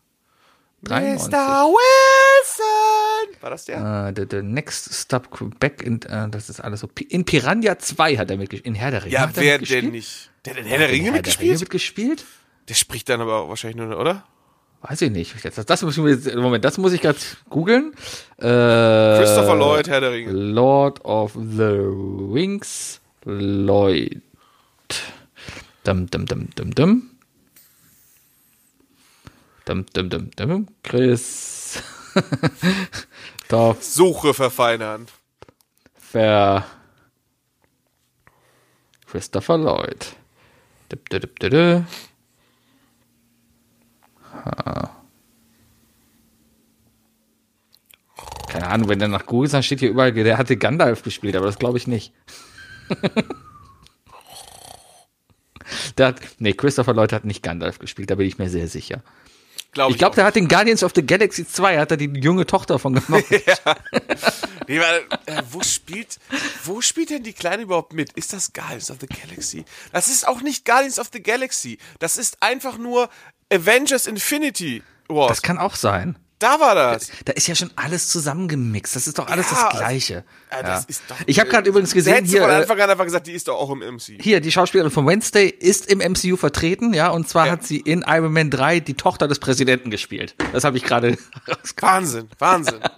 93. Mr. Wilson! War das der? Äh, the, the Next Stop Back in, äh, das ist alles so. In Piranha 2 hat er mitgespielt. In Herr der Ringe. Ja, hat er wer denn nicht? Der hat in Herr der In Ringe mitgespielt? Mitgespielt? Der spricht dann aber wahrscheinlich nur, oder? Weiß ich nicht. Das, das muss ich Moment, das muss ich gerade googeln. Äh, Christopher Lloyd, Herr der Ringe. Lord of the Rings, Lloyd. Dum, dum, dum, dum, dum. Dum, dum, dum, dum. Chris. Dorf Suche verfeinern. Ver. Christopher Lloyd. Dip, dip, dip. Keine Ahnung, wenn der nach Google ist, dann steht hier überall, der hatte Gandalf gespielt, aber das glaube ich nicht. der hat, nee, Christopher Lloyd hat nicht Gandalf gespielt, da bin ich mir sehr sicher. Glaub Ich glaube, auch der hat in Guardians of the Galaxy 2, hat er die junge Tochter von gemacht. Nee, weil, äh, wo spielt, wo spielt denn die Kleine überhaupt mit? Ist das Guardians of the Galaxy? Das ist auch nicht Guardians of the Galaxy. Das ist einfach nur Avengers Infinity Wars. Das kann auch sein. Da war das. Da ist ja schon alles zusammengemixt. Das ist doch alles Ja, das Gleiche. Ja, das ist doch, Ich habe gerade übrigens gesehen, hier, von äh, Anfang an einfach gesagt, die ist doch auch im MC. hier, die Schauspielerin von Wednesday ist im MCU vertreten, ja, und zwar Ja. hat sie in Iron Man 3 die Tochter des Präsidenten gespielt. Das habe ich gerade. Wahnsinn, Wahnsinn.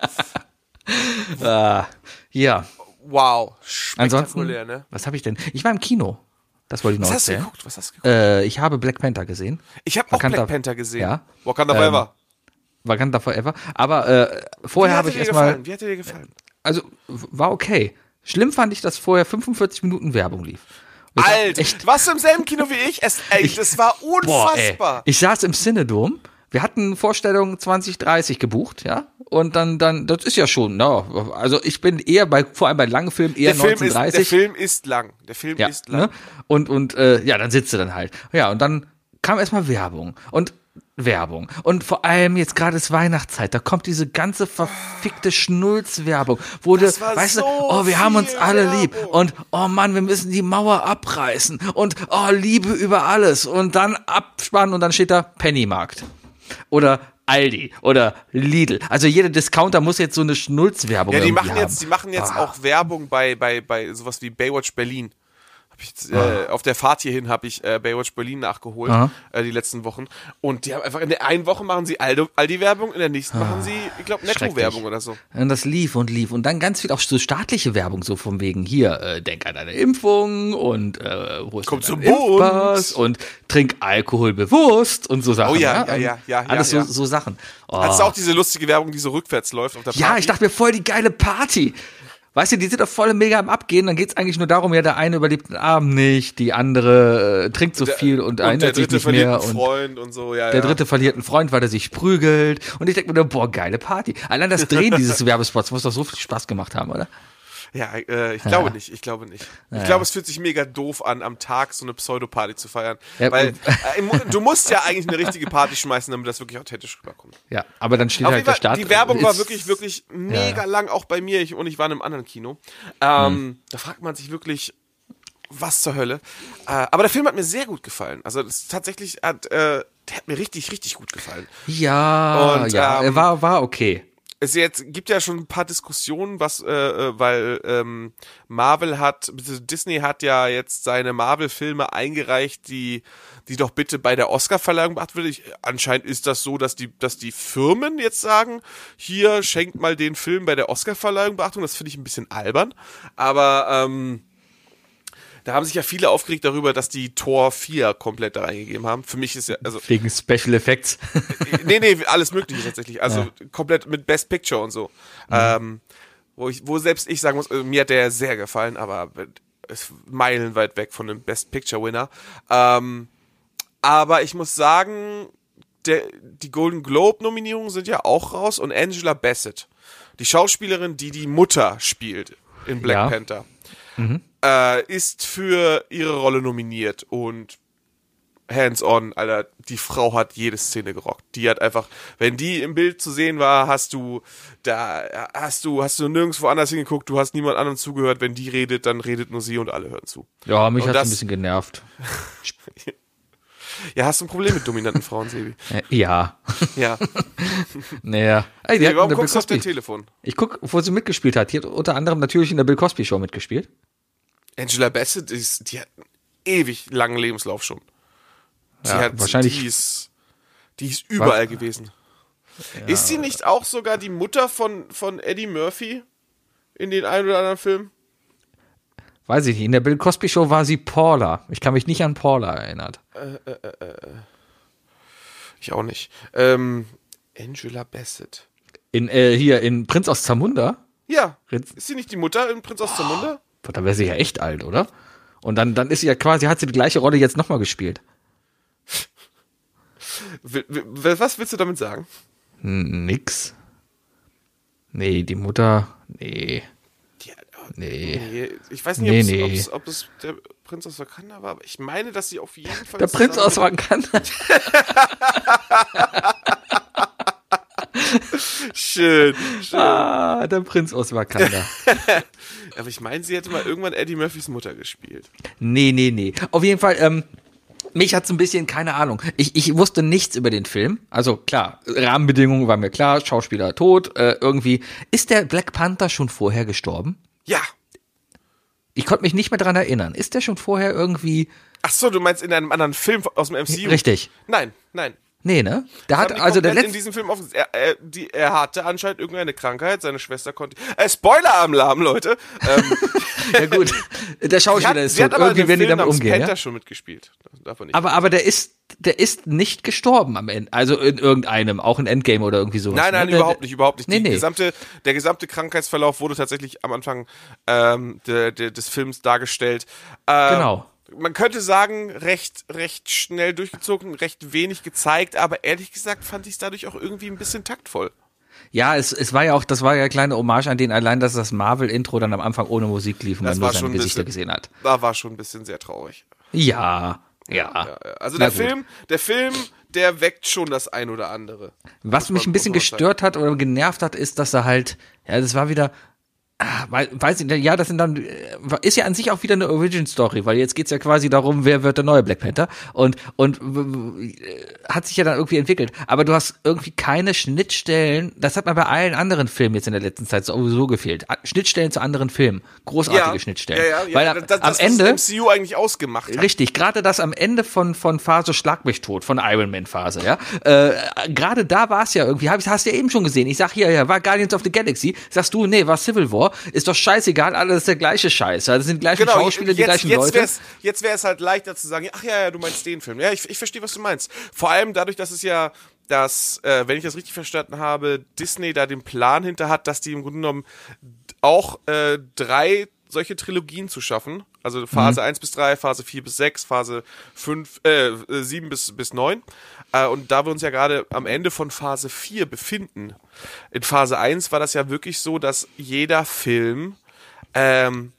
Ah, ja, Wow. ansonsten, ne? was habe ich denn? Ich war im Kino. Das wollte ich noch Was hast du erzählen. geguckt? Was hast du geguckt? Äh, ich habe Black Panther gesehen. Ich habe auch Black Panther gesehen. Ja. Wakanda Ähm, Forever. Wakanda Forever. Aber äh, vorher habe ich dir erstmal, gefallen? Wie hat dir dir gefallen? also war okay. Schlimm fand ich, dass vorher 45 Minuten Werbung lief. Ich Alter, echt, warst du im selben Kino wie ich? Es, ey, das war Boah, unfassbar. Ich saß im Cinedom. Wir hatten Vorstellung 2030 gebucht, ja. und dann, dann, das ist ja schon, na, also ich bin eher bei, vor allem bei langen Filmen eher Der Film, ist, 1930. der Film ist lang. Der Film ja, ist lang. ne? Und, und, äh, ja, dann sitzt du dann halt. Ja, und dann kam erstmal Werbung. Und Werbung. Und vor allem jetzt gerade ist Weihnachtszeit, da kommt diese ganze verfickte Schnulzwerbung, wo du, Das war weißt du, so oh, wir haben uns alle Werbung. lieb und oh Mann, wir müssen die Mauer abreißen und oh, Liebe über alles und dann abspannen und dann steht da Pennymarkt. Oder Aldi oder Lidl. Also jeder Discounter muss jetzt so eine Schnulzwerbung Ja, die machen haben. jetzt, die machen jetzt Ah. auch Werbung bei, bei, bei sowas wie Baywatch Berlin. Hab ich jetzt, Ah. Äh, auf der Fahrt hierhin habe ich äh, Baywatch Berlin nachgeholt, Aha. äh, die letzten Wochen. Und die haben einfach in der einen Woche machen sie Aldi- Aldi-Werbung, in der nächsten machen sie, ich glaube, Netto-Werbung oder so. Und das lief und lief. Und dann ganz viel auch so staatliche Werbung, so von wegen hier, äh, denk an deine Impfung und äh, wo ist Komm zum. Impfpass und trink Alkohol bewusst und so Sachen. Oh ja, ja, ja, ja, Alles ja, ja. So, so Sachen. Oh. Hast du auch diese lustige Werbung, die so rückwärts läuft auf der Party? ja, ich dachte mir voll die geile Party. Weißt du, die sind doch voll mega am Abgehen, dann geht's eigentlich nur darum, ja, der eine überlebt den Abend nicht, die andere äh, trinkt so viel und, und erinnert sich dritte nicht verliert mehr einen und Freund und so, ja, der ja. dritte verliert einen Freund, weil er sich prügelt. Und ich denke mir nur, boah, geile Party. Allein das Drehen dieses Werbespots muss doch so viel Spaß gemacht haben, oder? Ja, äh, ich glaube nicht, ich glaube nicht. Ich glaube, es fühlt sich mega doof an, am Tag so eine Pseudoparty zu feiern. Ja, weil äh, du musst ja eigentlich eine richtige Party schmeißen, damit das wirklich authentisch rüberkommt. Ja, aber dann steht Auf halt der Start. die Werbung war wirklich, wirklich mega ja. lang, auch bei mir. Ich, und ich war in einem anderen Kino. Ähm, Hm. Da fragt man sich wirklich, was zur Hölle. Äh, aber der Film hat mir sehr gut gefallen. Also das tatsächlich hat, äh, der hat mir richtig, richtig gut gefallen. Ja, Und, ja, ähm, er war, war okay. Es jetzt gibt ja schon ein paar Diskussionen, was, äh, äh, weil ähm, Marvel hat, Disney hat ja jetzt seine Marvel-Filme eingereicht, die, die doch bitte bei der Oscar-Verleihung beachtet wird. Anscheinend ist das so, dass die, dass die Firmen jetzt sagen, hier schenkt mal den Film bei der Oscar-Verleihung Beachtung. Das finde ich ein bisschen albern. Aber ähm, da haben sich ja viele aufgeregt darüber, dass die Tor 4 komplett da reingegeben haben. Für mich ist ja, also Wegen Special Effects. nee, nee, alles mögliche tatsächlich. Also komplett mit Best Picture und so. Ähm, wo, ich, wo selbst ich sagen muss, äh, mir hat der sehr gefallen, aber ist meilenweit weg von dem Best Picture Winner. Ähm, aber ich muss sagen, der, die Golden Globe Nominierungen sind ja auch raus und Angela Bassett, die Schauspielerin, die die Mutter spielt in Black Ja. Panther, äh, ist für ihre Rolle nominiert und hands-on, Alter, die Frau hat jede Szene gerockt. Die hat einfach, wenn die im Bild zu sehen war, hast du, da hast du, hast du nirgendwo anders hingeguckt, du hast niemand anderem zugehört. Wenn die redet, dann redet nur sie und alle hören zu. Ja, mich hat ein bisschen genervt. Ja, hast du ein Problem mit dominanten Frauen, Sebi? Äh, Ja. Ja. Naja. Ey, die Nee, warum guckst du auf dein. Telefon? Ich guck, wo sie mitgespielt hat. Die hat unter anderem natürlich in der Bill Cosby Show mitgespielt. Angela Bassett ist, die hat einen ewig langen Lebenslauf schon. Die Ja, hat, wahrscheinlich- die ist, die ist überall gewesen. Ist sie nicht auch sogar die Mutter von, von Eddie Murphy in den ein oder anderen Filmen? Weiß ich nicht. In der Bill Cosby Show war sie Paula. Ich kann mich nicht an Paula erinnern. Ich auch nicht. Ähm, Angela Bassett. In, äh, hier in Prinz aus Zamunda. Ja. Ist sie nicht die Mutter in Prinz aus Zamunda? Boah, Da wäre sie ja echt alt, oder? Und dann, dann ist sie ja quasi, hat sie die gleiche Rolle jetzt nochmal gespielt. Was willst du damit sagen? Nix. Nee, die Mutter. Nee. Nee. nee, ich weiß nicht, Nee, ob, nee. Es, ob, es, der Prinz aus Wakanda war, aber ich meine, dass sie auf jeden Fall. Der Prinz aus Wakanda. Schön, schön. Ah, der Prinz aus Wakanda. Aber ich meine, sie hätte mal irgendwann Eddie Murphys Mutter gespielt. Nee, nee, nee. Auf jeden Fall, ähm, mich hat's ein bisschen, keine Ahnung. Ich, ich wusste nichts über den Film. Also klar, Rahmenbedingungen waren mir klar, Schauspieler tot, äh, irgendwie. Ist der Black Panther schon vorher gestorben? Ja. Ich konnte mich nicht mehr dran erinnern. Ist der schon vorher irgendwie. Ach so, du meinst in einem anderen Film aus dem MCU? Richtig. Nein, nein. Nee, ne? Der hat also der komplett in letzte. diesem Film offen, er, er, die, er hatte anscheinend irgendeine Krankheit, seine Schwester konnte. Äh, Spoiler-Alarm, Leute. Ähm, Ja gut, der Schauspieler hat, ist tot. aber Irgendwie werden die damit umgehen. Ja? schon mitgespielt. Man nicht. Aber, aber der ist, der ist nicht gestorben am Ende. Also in irgendeinem, auch in Endgame oder irgendwie sowas. Nein, nein, ne? Überhaupt nicht, überhaupt nicht. Nee, nee. Gesamte, der gesamte Krankheitsverlauf wurde tatsächlich am Anfang ähm, de, de, des Films dargestellt. Ähm, Genau. Man könnte sagen, recht, recht schnell durchgezogen, recht wenig gezeigt, aber ehrlich gesagt fand ich es dadurch auch irgendwie ein bisschen taktvoll. Ja, es, es war ja auch, das war ja eine kleine Hommage an den, allein, dass das Marvel-Intro dann am Anfang ohne Musik lief und Das man nur seine Gesichter bisschen- gesehen hat. Da war schon ein bisschen sehr traurig. Ja, ja. Ja, ja. Also Na der gut. Film, der Film, der weckt schon das ein oder andere. Was mich ein bisschen gestört hat oder genervt hat, ist, dass er halt, ja, das war wieder, weiß ich, ja, das sind dann, äh, ist ja an sich auch wieder eine Origin-Story, weil jetzt geht's ja quasi darum, wer wird der neue Black Panther und, und äh, hat sich ja dann irgendwie entwickelt. Aber du hast irgendwie keine Schnittstellen, das hat mir bei allen anderen Filmen jetzt in der letzten Zeit sowieso gefehlt. A- Schnittstellen zu anderen Filmen, großartige Schnittstellen. Ja, ja, ja. Weil das, am- das, Ende, das MCU eigentlich ausgemacht hat. Richtig, gerade das am Ende von, von Phase Schlag mich tot, von Iron Man Phase, ja. Äh, gerade da war es ja irgendwie, hab ich, hast du ja eben schon gesehen. Ich sag hier, ja, war Guardians of the Galaxy. Sagst du, nee, war Civil War. Ist doch scheißegal, alles ist der gleiche Scheiß. Das sind die gleichen Genau, Schauspieler, die jetzt, gleichen jetzt Leute. Wär's, jetzt wäre es halt leichter zu sagen, ach ja, ja, du meinst den Film. Ja, ich, ich verstehe, was du meinst. Vor allem dadurch, dass es ja, dass, äh, wenn ich das richtig verstanden habe, Disney da den Plan hinter hat, dass die im Grunde genommen auch äh, drei solche Trilogien zu schaffen. Also Phase Mhm. 1 bis 3, Phase 4 bis 6, Phase 5, äh, äh, 7 bis, bis 9. Äh, und da wir uns ja gerade am Ende von Phase 4 befinden, in Phase 1 war das ja wirklich so, dass jeder Film ähm,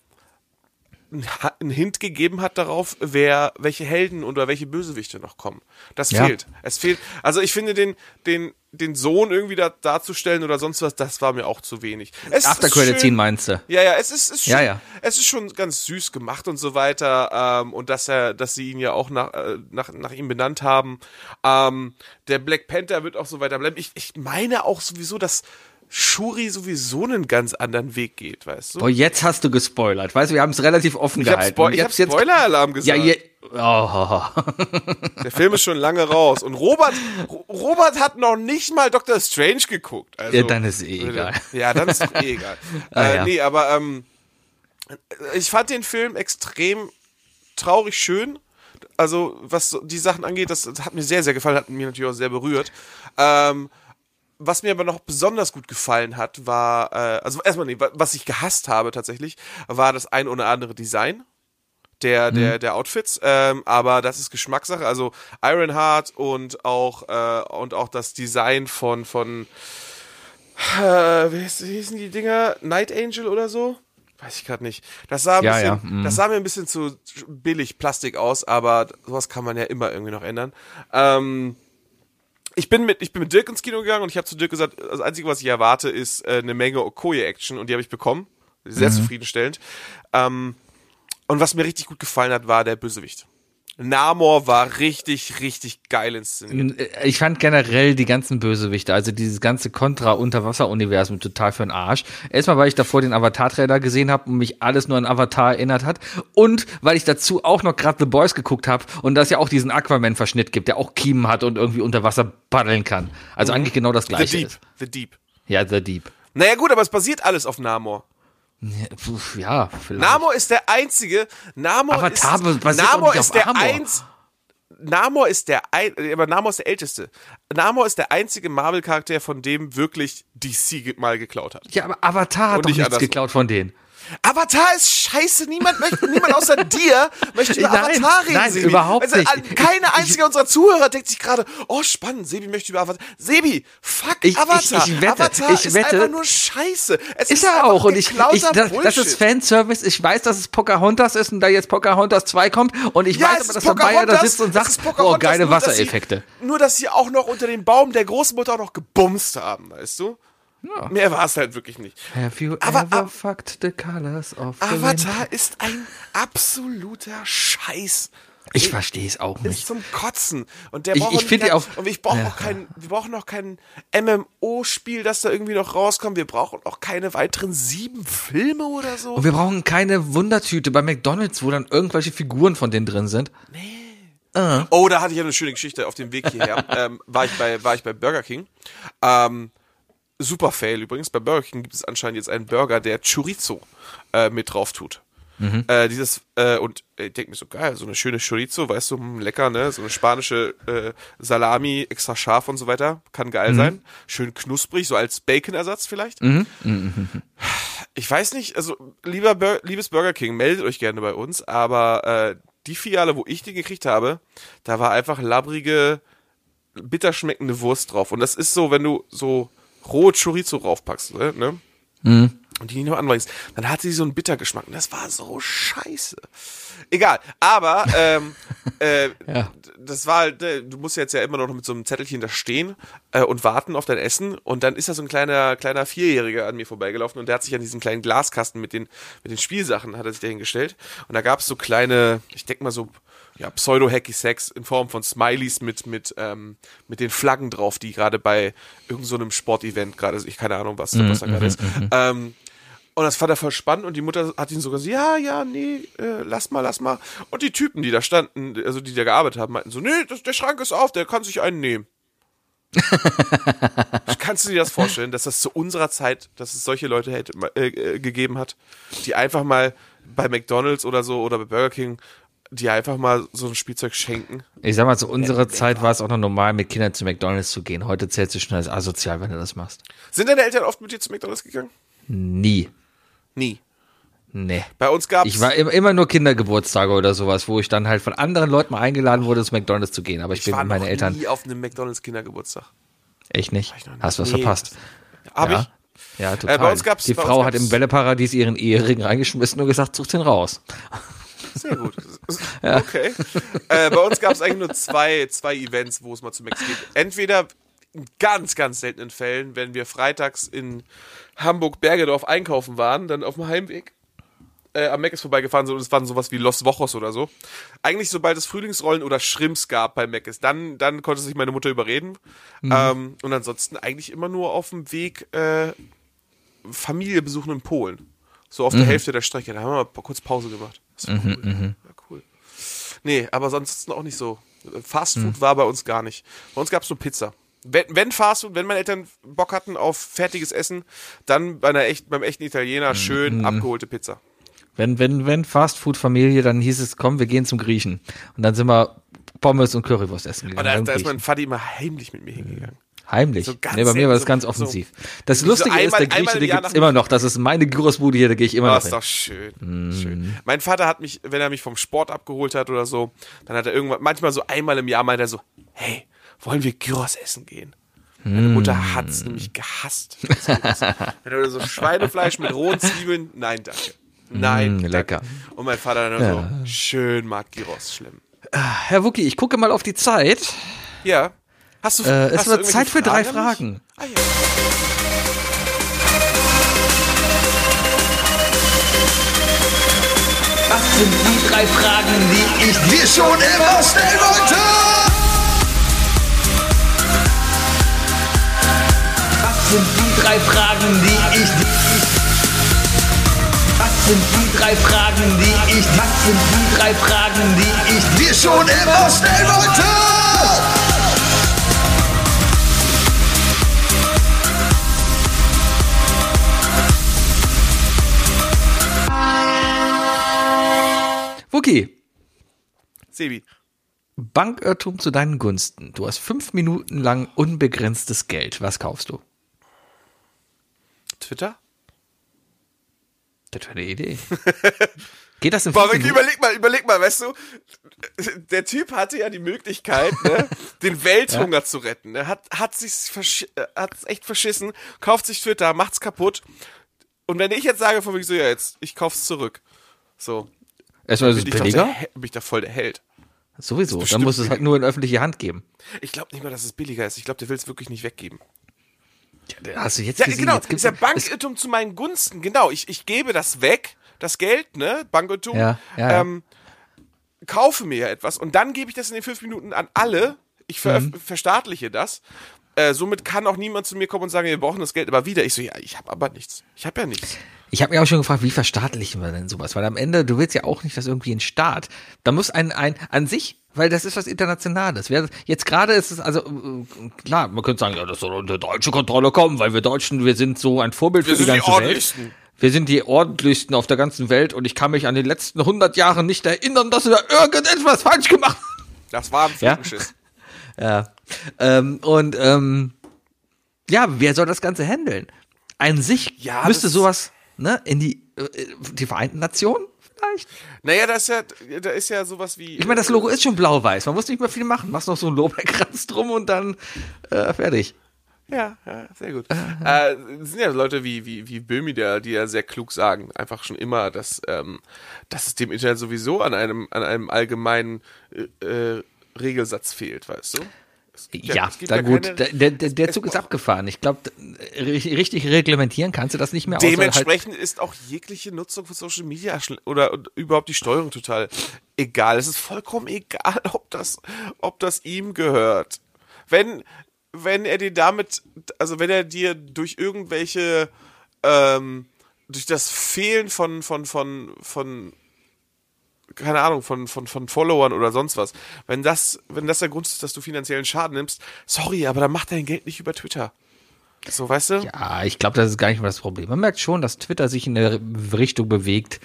einen Hint gegeben hat darauf, wer, welche Helden oder welche Bösewichte noch kommen. Das Ja. fehlt. Es fehlt. Also ich finde den, den, den Sohn irgendwie da, darzustellen oder sonst was, das war mir auch zu wenig. Es After ist Credit Scene meinst du? ja, ja, es ist, ist schon, Ja, ja. es ist schon ganz süß gemacht und so weiter. Ähm, und dass er, dass sie ihn ja auch nach, äh, nach, nach ihm benannt haben. Ähm, der Black Panther wird auch so weiter bleiben. Ich, ich meine auch sowieso, dass Shuri sowieso einen ganz anderen Weg geht, weißt du? Boah, jetzt hast du gespoilert. Weißt du, wir haben es relativ offen ich habe gehalten. Ich hab hab's jetzt- Spoiler-Alarm Ja, gesagt. je, oh, Der Film ist schon lange raus. Und Robert, Ro- Robert hat noch nicht mal Doctor Strange geguckt. Also, Ja, dann ist eh egal. Ja, dann ist doch eh egal. Ah, äh, ja. Nee, aber ähm, ich fand den Film extrem traurig schön. Also, was die Sachen angeht, das, das hat mir sehr, sehr gefallen, hat mir natürlich auch sehr berührt. Ähm, was mir aber noch besonders gut gefallen hat, war, äh, also erstmal, nee, wa- was ich gehasst habe tatsächlich, war das ein oder andere Design der, der, der Outfits, ähm, aber das ist Geschmackssache. Also Ironheart und auch, äh, und auch das Design von, von äh, wie, hieß, wie hießen die Dinger? Night Angel oder so? Weiß ich gerade nicht. Das sah, ein Ja, bisschen, ja, mm. das sah mir ein bisschen zu billig Plastik aus, aber sowas kann man ja immer irgendwie noch ändern. Ähm, ich bin mit ich bin mit Dirk ins Kino gegangen und ich habe zu Dirk gesagt, das einzige was ich erwarte ist äh, eine Menge Okoye Action und die habe ich bekommen, sehr Mhm. zufriedenstellend. Ähm, und was mir richtig gut gefallen hat, war der Bösewicht. Namor war richtig richtig geil inszeniert. Ich fand generell die ganzen Bösewichte, also dieses ganze Contra-Unterwasser-Universum total für den Arsch. Erstmal, weil ich davor den Avatar-Trailer gesehen habe und mich alles nur an Avatar erinnert hat. Und weil ich dazu auch noch gerade The Boys geguckt habe und das ja auch diesen Aquaman-Verschnitt gibt, der auch Kiemen hat und irgendwie unter Wasser paddeln kann. Also eigentlich genau das Mhm. The gleiche Deep, ist. The Deep. Ja, The Deep. Naja gut, aber es basiert alles auf Namor. Ja, pf, Ja, vielleicht. Namor ist der einzige. Namor Avatar ist, Namor ist der eins. Namor ist der ein, aber Namor ist der älteste. Namor ist der einzige Marvel-Charakter, von dem wirklich DC mal geklaut hat. ja, aber Avatar hat Und doch nicht nichts andersrum. geklaut von denen. Avatar ist scheiße. Niemand möchte, niemand außer dir möchte über Nein, Avatar reden. nein, Sebi. überhaupt also, nicht. Keine einzige unserer Zuhörer denkt sich gerade, oh spannend, Sebi möchte über Avatar. Sebi, fuck Ich- ich- Avatar. ich wette, Avatar ich ist wette- einfach nur scheiße. Es Ist einfach er auch. Und ich, ich das, das ist Fanservice. Ich weiß, dass es Pocahontas ist und da jetzt Pocahontas 2 kommt. Und ich Ja, weiß aber, ist dass der Bayer da sitzt und sagt, ist oh, geile nur, dass Wassereffekte. Sie, nur, dass sie auch noch unter dem Baum der Großmutter auch noch gebumst haben, weißt du? Mehr war es halt wirklich nicht. Have you Aber- ever fucked the colors of the? Avatar ist ein absoluter Scheiß. Ich verstehe es auch Ist nicht. zum Kotzen. Und der Ich- braucht ich auch finde nicht- auch- Und ich brauche Ja. auch kein, wir brauchen noch kein MMO-Spiel, das da irgendwie noch rauskommt. Wir brauchen auch keine weiteren sieben Filme oder so. Und wir brauchen keine Wundertüte bei McDonalds, wo dann irgendwelche Figuren von denen drin sind. Oh, da hatte ich ja eine schöne Geschichte auf dem Weg hierher. ähm, war, ich bei, war ich bei Burger King. Ähm, super Fail übrigens. Bei Burger King gibt es anscheinend jetzt einen Burger, der Chorizo äh, mit drauf tut. Äh, dieses, äh, und ich denke mir so, geil, so eine schöne Chorizo, weißt du, hm, lecker, ne? So eine spanische äh, Salami, extra scharf und so weiter. Kann geil sein. Schön knusprig, so als Bacon-Ersatz vielleicht. Ich weiß nicht, also lieber Bur liebes Burger King, meldet euch gerne bei uns, aber äh, die Filiale, wo ich den gekriegt habe, da war einfach labbrige, bitter schmeckende Wurst drauf. Und das ist so, wenn du so rohe Chorizo raufpackst, ne? ne? Mhm. Und die nicht noch anbringst, dann hat sie so einen Bittergeschmack. Und das war so scheiße. Egal, aber ähm, äh, Ja. das war halt, äh, du musst jetzt ja immer noch mit so einem Zettelchen da stehen äh, und warten auf dein Essen. Und dann ist da so ein kleiner, kleiner Vierjähriger an mir vorbeigelaufen und der hat sich an diesen kleinen Glaskasten mit den, mit den Spielsachen, hat er sich da hingestellt. Und da gab es so kleine, ich denke mal so, ja, Pseudo-Hacky-Sex in Form von Smileys mit, mit, ähm, mit den Flaggen drauf, die gerade bei irgendeinem so einem Sportevent gerade, ich keine Ahnung, was, was da gerade ist. Ähm, und das fand er voll spannend und die Mutter hat ihn sogar so, ja, ja, nee, äh, lass mal, lass mal. Und die Typen, die da standen, also die da gearbeitet haben, meinten so, nee, das, der Schrank ist auf, der kann sich einen nehmen. Kannst du dir das vorstellen, dass das zu unserer Zeit, dass es solche Leute hätte, äh, äh, gegeben hat, die einfach mal bei McDonalds oder so oder bei Burger King, die einfach mal so ein Spielzeug schenken? Ich sag mal, zu unserer Zeit war es auch noch normal, mit Kindern zu McDonalds zu gehen. Heute zählst du schon als asozial, wenn du das machst. Sind deine Eltern oft mit dir zu McDonalds gegangen? Nie. Nie. Nee. Bei uns gab's Ich war im- immer nur Kindergeburtstage oder sowas, wo ich dann halt von anderen Leuten mal eingeladen wurde, zu McDonalds zu gehen. Aber ich, ich bin war mit meinen noch Eltern nie auf einem McDonalds Kindergeburtstag. echt nicht. nie. Hast du was Nee. verpasst? Hab ja. ich? Ja, total. Äh, bei uns gab's- Die bei uns Frau hat gab's- im Bälleparadies ihren Ehering reingeschmissen und gesagt, such den raus. Sehr gut. Okay. Äh, bei uns gab es eigentlich nur zwei, zwei Events, wo es mal zu Max geht. Entweder in ganz, ganz seltenen Fällen, wenn wir freitags in Hamburg-Bergedorf einkaufen waren, dann auf dem Heimweg äh, am Meckes vorbeigefahren sind und es waren sowas wie Los Wochos oder so. Eigentlich, sobald es Frühlingsrollen oder Shrimps gab bei Meckes, dann, dann konnte sich meine Mutter überreden. Ähm, und ansonsten eigentlich immer nur auf dem Weg äh, Familie besuchen in Polen. So auf der Hälfte der Strecke. Da haben wir mal kurz Pause gemacht. Das war cool. War cool. Nee, aber sonst auch nicht so. Fast Food war bei uns gar nicht. Bei uns gab es nur Pizza. Wenn, wenn Fast Food, wenn meine Eltern Bock hatten auf fertiges Essen, dann bei einer echt, beim echten Italiener schön abgeholte Pizza. Wenn, wenn, wenn Fastfood-Familie, dann hieß es, komm, wir gehen zum Griechen. Und dann sind wir Pommes und Currywurst essen Und gegangen. da, beim da ist mein. Vati immer heimlich mit mir hingegangen. Heimlich. so nee, bei mir war das selten ganz so- offensiv. so- das so Lustige einmal- ist, der Grieche, den gibt's nach- immer noch. Das ist meine Gyros-Bude hier, da gehe ich immer Oh, noch ist hin. doch schön. schön. Mein Vater hat mich, wenn er mich vom Sport abgeholt hat oder so, dann hat er irgendwann, manchmal so einmal im Jahr meint er so, hey, wollen wir Gyros essen gehen? Meine Mutter hat's nämlich gehasst. das Gyros. Wenn du so Schweinefleisch mit rohen Zwiebeln, nein, danke. Nein, Mm, danke. lecker. Und mein Vater dann Ja. so, schön mag Gyros schlimm. Herr Wucki, ich gucke mal auf die Zeit. Ja. Hast du, Äh, hast es wird Zeit für drei an mich? Fragen. Ah, ja. Was sind die drei Fragen, die ich dir schon immer stellen wollte? Was sind die drei Fragen, die ich dir... Was sind die drei Fragen, die ich... Was sind die drei Fragen, die ich dir schon immer stellen wollte? Wucki, Sebi. Bankertum zu deinen Gunsten. Du hast fünf Minuten lang unbegrenztes Geld. Was kaufst du? Twitter? Das wäre eine Idee. Geht das in Boah, Minuten? überleg mal, überleg mal, weißt du, der Typ hatte ja die Möglichkeit, ne, den Welthunger zu retten. Er hat, hat sich's äh, hat's echt verschissen, kauft sich Twitter, macht's kaputt. Und wenn ich jetzt sage von mir so, ja, jetzt, ich kauf's zurück. So. Erstmal ist es ich, doch billiger. He- bin ich da voll der Held. Sowieso. Dann muss es halt nur in öffentliche Hand geben. Ich glaube nicht mal, dass es billiger ist. Ich glaube, der will es wirklich nicht weggeben. Hast du jetzt Ja, gesehen? genau. Jetzt ist ja Bankirrtum zu meinen Gunsten. Genau. Ich, ich gebe das weg, das Geld, ne? Bankirtum. Ja, ja, ja. Ähm, kaufe mir ja etwas und dann gebe ich das in den fünf Minuten an alle. Ich ver Mhm. verstaatliche das. Äh, somit kann auch niemand zu mir kommen und sagen, wir brauchen das Geld aber wieder. Ich so, ja, ich habe aber nichts. Ich habe ja nichts. Ich habe mich auch schon gefragt, wie verstaatlichen wir denn sowas? Weil am Ende, du willst ja auch nicht, dass irgendwie ein Staat. Da muss ein, ein an sich, weil das ist was Internationales. Jetzt gerade ist es, also äh, klar, man könnte sagen, ja, das soll unter deutsche Kontrolle kommen, weil wir Deutschen, wir sind so ein Vorbild Wir für die sind die ganze Welt. ordentlichsten. Wir sind die ordentlichsten auf der ganzen Welt und ich kann mich an die letzten 100 Jahre nicht erinnern, dass wir da irgendetwas falsch gemacht haben. Das war ein Ja? Fliegenschiss. Ja. Ähm, und ähm, ja, wer soll das Ganze handeln? An sich Ja, müsste sowas ne, in die, äh, die Vereinten Nationen vielleicht. Naja, da ist ja, da ist ja sowas wie. Ich meine, das Logo ist schon blau-weiß. Man muss nicht mehr viel machen. Machst noch so einen Lorbeerkranz drum und dann äh, fertig. Ja, ja, sehr gut. äh, es sind ja Leute wie, wie, wie Böhmi, der, die ja sehr klug sagen, einfach schon immer, dass, ähm, dass es dem Internet sowieso an einem, an einem allgemeinen äh, äh, Regelsatz fehlt, weißt du? Gibt Ja, da gut. keine- Der, der, der, Zug ist abgefahren. Ich glaube, richtig reglementieren kannst du das nicht mehr. halt, Dementsprechend ist auch jegliche Nutzung von Social Media oder überhaupt die Steuerung total egal. Es ist vollkommen egal, ob das, ob das ihm gehört. Wenn, wenn er dir damit, also wenn er dir durch irgendwelche, ähm, durch das Fehlen von, von, von, von, keine Ahnung, von, von, von Followern oder sonst was, wenn das, wenn das der Grund ist, dass du finanziellen Schaden nimmst, sorry, aber dann mach dein Geld nicht über Twitter. So, weißt du? Ja, ich glaube, das ist gar nicht mal das Problem. Man merkt schon, dass Twitter sich in eine Richtung bewegt,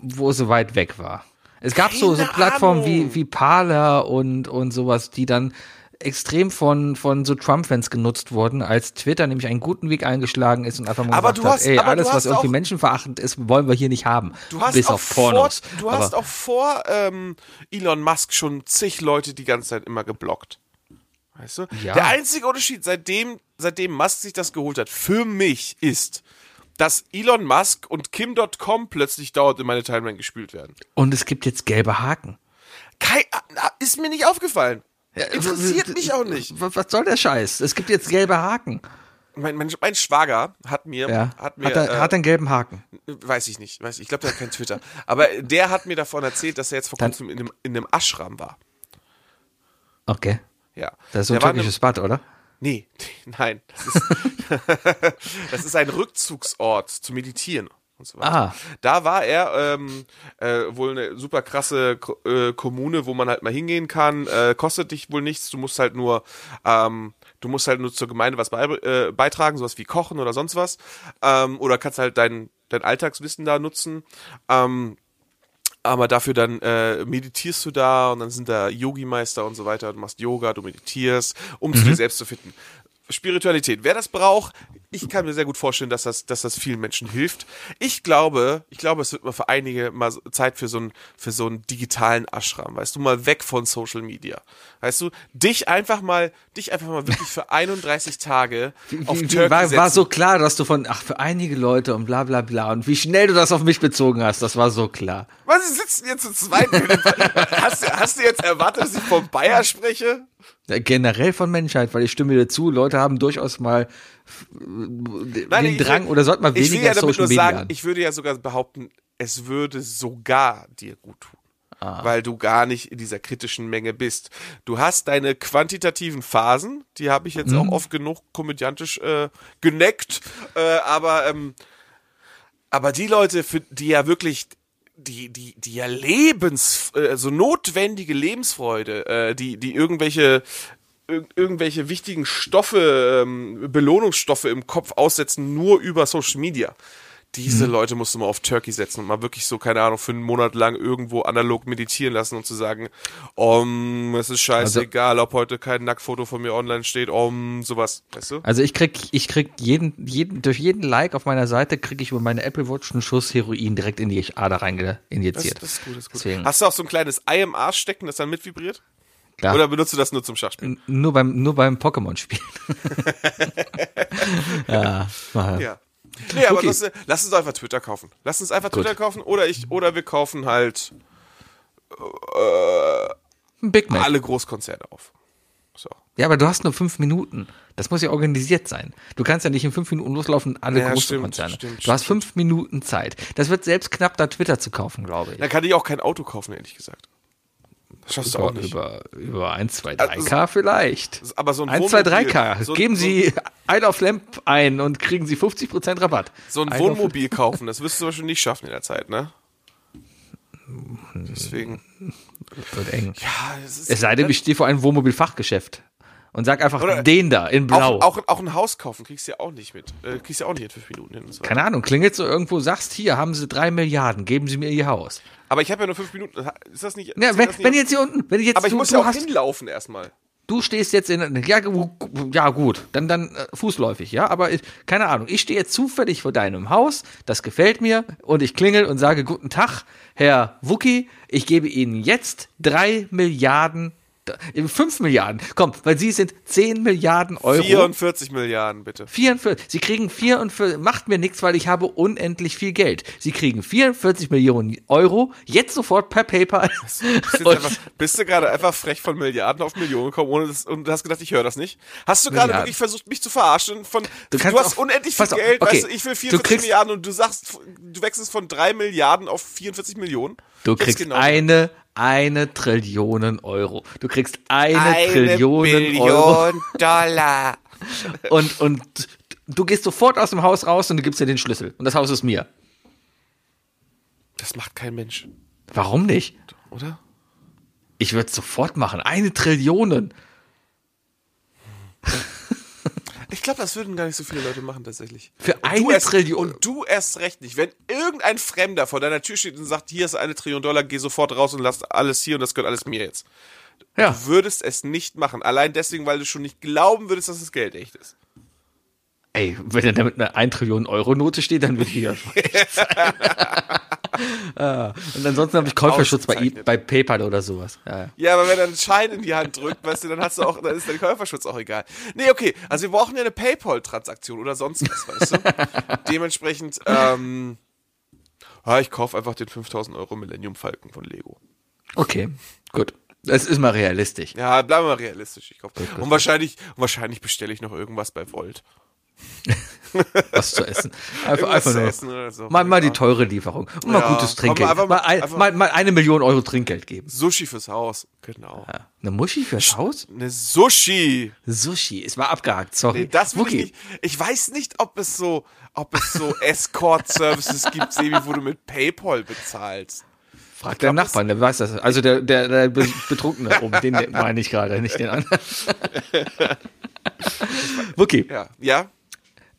wo es so weit weg war. Es gab so, so Plattformen Ahnung. wie, wie Parler und, und sowas, die dann extrem von, von so Trump-Fans genutzt wurden, als Twitter nämlich einen guten Weg eingeschlagen ist und einfach mal Aber gesagt du hast- hat, ey, alles, was hast irgendwie menschenverachtend ist, wollen wir hier nicht haben. Du hast Bis auch auf Pornos. Vor, du hast Aber- auch vor ähm, Elon Musk schon zig Leute die ganze Zeit immer geblockt. Weißt du? Ja. Der einzige Unterschied, seitdem, seitdem Musk sich das geholt hat, für mich ist, dass Elon Musk und Kim.com plötzlich dauernd in meine Timeline gespült werden. Und es gibt jetzt gelbe Haken. Kein, ah, ist mir nicht aufgefallen. Interessiert mich auch nicht. Was soll der Scheiß? Es gibt jetzt gelbe Haken. Mein, mein, mein Schwager hat mir, Ja. hat mir, hat, er, äh, hat einen gelben Haken? weiß ich nicht, weiß ich, ich glaube, der hat kein Twitter. Aber der hat mir davon erzählt, dass er jetzt vor Dann- kurzem in einem, in einem Ashram war. Okay. Ja. Das ist so ein Der türkisches Bad, oder? Nee, nein. Das ist, das ist ein Rückzugsort zu meditieren. Und so weiter. Ah. Da war er ähm, äh, wohl eine super krasse Ko äh, Kommune, wo man halt mal hingehen kann. Äh, kostet dich wohl nichts. Du musst halt nur, ähm, du musst halt nur zur Gemeinde was bei, äh, beitragen, sowas wie kochen oder sonst was. Ähm, oder kannst halt dein, dein Alltagswissen da nutzen. Ähm, aber dafür dann äh, meditierst du da und dann sind da Yogi-Meister und so weiter. Du machst Yoga, du meditierst, um zu dir selbst zu finden. Spiritualität. Wer das braucht, ich kann mir sehr gut vorstellen, dass das, dass das vielen Menschen hilft. Ich glaube, ich glaube, es wird mal für einige mal Zeit für so einen, für so einen digitalen Ashram, weißt du, mal weg von Social Media. Weißt du, dich einfach mal, dich einfach mal wirklich für 31 Tage auf Turkey war, setzen. war so klar, dass du von, ach, für einige Leute und bla bla bla und wie schnell du das auf mich bezogen hast, das war so klar. Was, sie sitzen jetzt zu zweit? hast, hast du jetzt erwartet, dass ich vom Bayer spreche? Ja, Generell von Menschheit, weil ich stimme dir zu, Leute haben durchaus mal f- den ich Drang will- oder sollten mal Ich will weniger ja damit Social nur Media. sagen, ich würde ja sogar behaupten, es würde sogar dir gut tun. Ah. Weil du gar nicht in dieser kritischen Menge bist. Du hast deine quantitativen Phasen, die habe ich jetzt Mhm. auch oft genug komödiantisch äh, geneckt, äh, aber ähm, aber die Leute, für die ja wirklich die, die, die ja Lebens, äh, so notwendige Lebensfreude, äh, die, die irgendwelche, ir irgendwelche wichtigen Stoffe, ähm, Belohnungsstoffe im Kopf aussetzen, nur über Social Media. Diese Leute musst du mal auf Turkey setzen und mal wirklich so, keine Ahnung, für einen Monat lang irgendwo analog meditieren lassen und zu sagen, um, es ist scheißegal, ob heute kein Nacktfoto von mir online steht, um, sowas, weißt du? Also ich krieg, ich krieg jeden, jeden, durch jeden Like auf meiner Seite krieg ich über meine Apple Watch einen Schuss Heroin direkt in die Ader rein Das, injiziert. das ist gut, das ist gut. Deswegen, Hast du auch so ein kleines Ei im Arsch stecken, das dann mitvibriert? klar, Oder benutzt du das nur zum Schachspielen? nur beim, nur beim Pokémon-Spielen. ja, ja. Nee, aber Okay. das, lass uns einfach Twitter kaufen. Lass uns einfach Twitter kaufen oder ich oder wir kaufen halt Ein Big Mac. alle Großkonzerne auf. So. Ja, aber du hast nur fünf Minuten. Das muss ja organisiert sein. Du kannst ja nicht in fünf Minuten loslaufen, alle Ja, großen stimmt, Konzerne. stimmt, du hast fünf Minuten Zeit. Das wird selbst knapp, da Twitter zu kaufen, glaube ich. Dann kann ich auch kein Auto kaufen, ehrlich gesagt. Das schaffst du auch Über, nicht. über, über 1, 2, 3 Also- K vielleicht. Aber so ein 1, 2, 3 Wohnmobil- K. so- Geben so- Sie ein auf Lamp ein und kriegen Sie 50% Rabatt. So ein Ein Wohnmobil kaufen, das wirst du zum Beispiel nicht schaffen in der Zeit, ne? Deswegen. Auf, wird eng. Ja, es ist. Es sei denn, ich stehe vor einem Wohnmobilfachgeschäft und sag einfach Oder- den da in blau. auch, auch, auch ein Haus kaufen kriegst du ja auch nicht mit. Äh, kriegst du ja auch nicht in fünf Minuten hin. Und so. Keine Ahnung, klingelt so irgendwo, sagst, hier haben Sie drei Milliarden, geben Sie mir Ihr Haus. Aber ich habe ja nur fünf Minuten. Ist das nicht. Ja, wenn, das nicht wenn jetzt hier unten, wenn ich jetzt aber ich du, muss du ja auch hinlaufen erstmal. du stehst jetzt in, ja, ja gut, dann, dann äh, fußläufig, ja, aber ich, keine Ahnung, ich stehe jetzt zufällig vor deinem Haus, das gefällt mir und ich klingel und sage, guten Tag, Herr Wucki, ich gebe Ihnen jetzt drei Milliarden 5 Milliarden. Komm, weil sie sind 10 Milliarden Euro. 44 Milliarden, bitte. 44. Sie kriegen 44, macht mir nichts, weil ich habe unendlich viel Geld. Sie kriegen 44 Millionen Euro, jetzt sofort per PayPal. Du einfach, bist du gerade einfach frech von Milliarden auf Millionen gekommen ohne das, und hast gedacht, ich höre das nicht? Hast du gerade wirklich versucht, mich zu verarschen? Von, du, kannst hast auch- unendlich viel Geld, okay. weißt du, ich will Du 44 kriegst- Milliarden und du sagst, du wechselst von 3 Milliarden auf 44 Millionen. Du kriegst genau eine, eine Trillionen Euro. Du kriegst eine, Eine Trillionen Billion Euro. Dollar. Und, und du gehst sofort aus dem Haus raus und du gibst dir den Schlüssel. Und das Haus ist mir. Das macht kein Mensch, Warum nicht? oder? Ich würde es sofort machen. Eine Trillionen. Ich glaube, das würden gar nicht so viele Leute machen tatsächlich. Für eine erst, Trillion. Und du erst recht nicht. Wenn irgendein Fremder vor deiner Tür steht und sagt, hier ist eine Trillion Dollar, geh sofort raus und lass alles hier und das gehört alles mir jetzt. Ja. Du würdest es nicht machen. Allein deswegen, weil du schon nicht glauben würdest, dass das Geld echt ist. Ey, wenn er da mit einer 1 Trillionen Euro Note steht, dann würde ich ja sein. Ah, Und ansonsten habe ich Käuferschutz bei, bei PayPal oder sowas. Ja, ja. Ja, aber wenn er einen Schein in die Hand drückt, weißt du, dann hast du auch, dann ist dein Käuferschutz auch egal. Nee, okay, also wir brauchen ja eine PayPal-Transaktion oder sonst was, weißt du? Dementsprechend, ähm, ja, ich kaufe einfach den 5000 Euro Millennium Falcon von Lego. Okay, gut. Das ist mal realistisch. Ja, bleiben wir mal realistisch. Ich kauf. Und wahrscheinlich, und wahrscheinlich bestelle ich noch irgendwas bei Volt. was zu essen. Einfach, einfach nur. essen so. Mal, mal die teure Lieferung. Und mal Ja, gutes Trinkgeld. Mal, einfach- ein, mal, mal eine Million Euro Trinkgeld geben. Sushi fürs Haus. Genau. Ja. Eine Muschi fürs Haus? Eine Sushi. Sushi. Es war abgehakt, sorry. Nee, das will ich nicht. Ich weiß nicht, ob es so, ob es so Escort-Services gibt, Sebi, wo du mit PayPal bezahlst. Frag deinen Nachbarn, der weiß das. Also der, der, der Be- Betrunkene oben, den meine ich gerade, nicht den anderen. Wookie. Ja. Ja?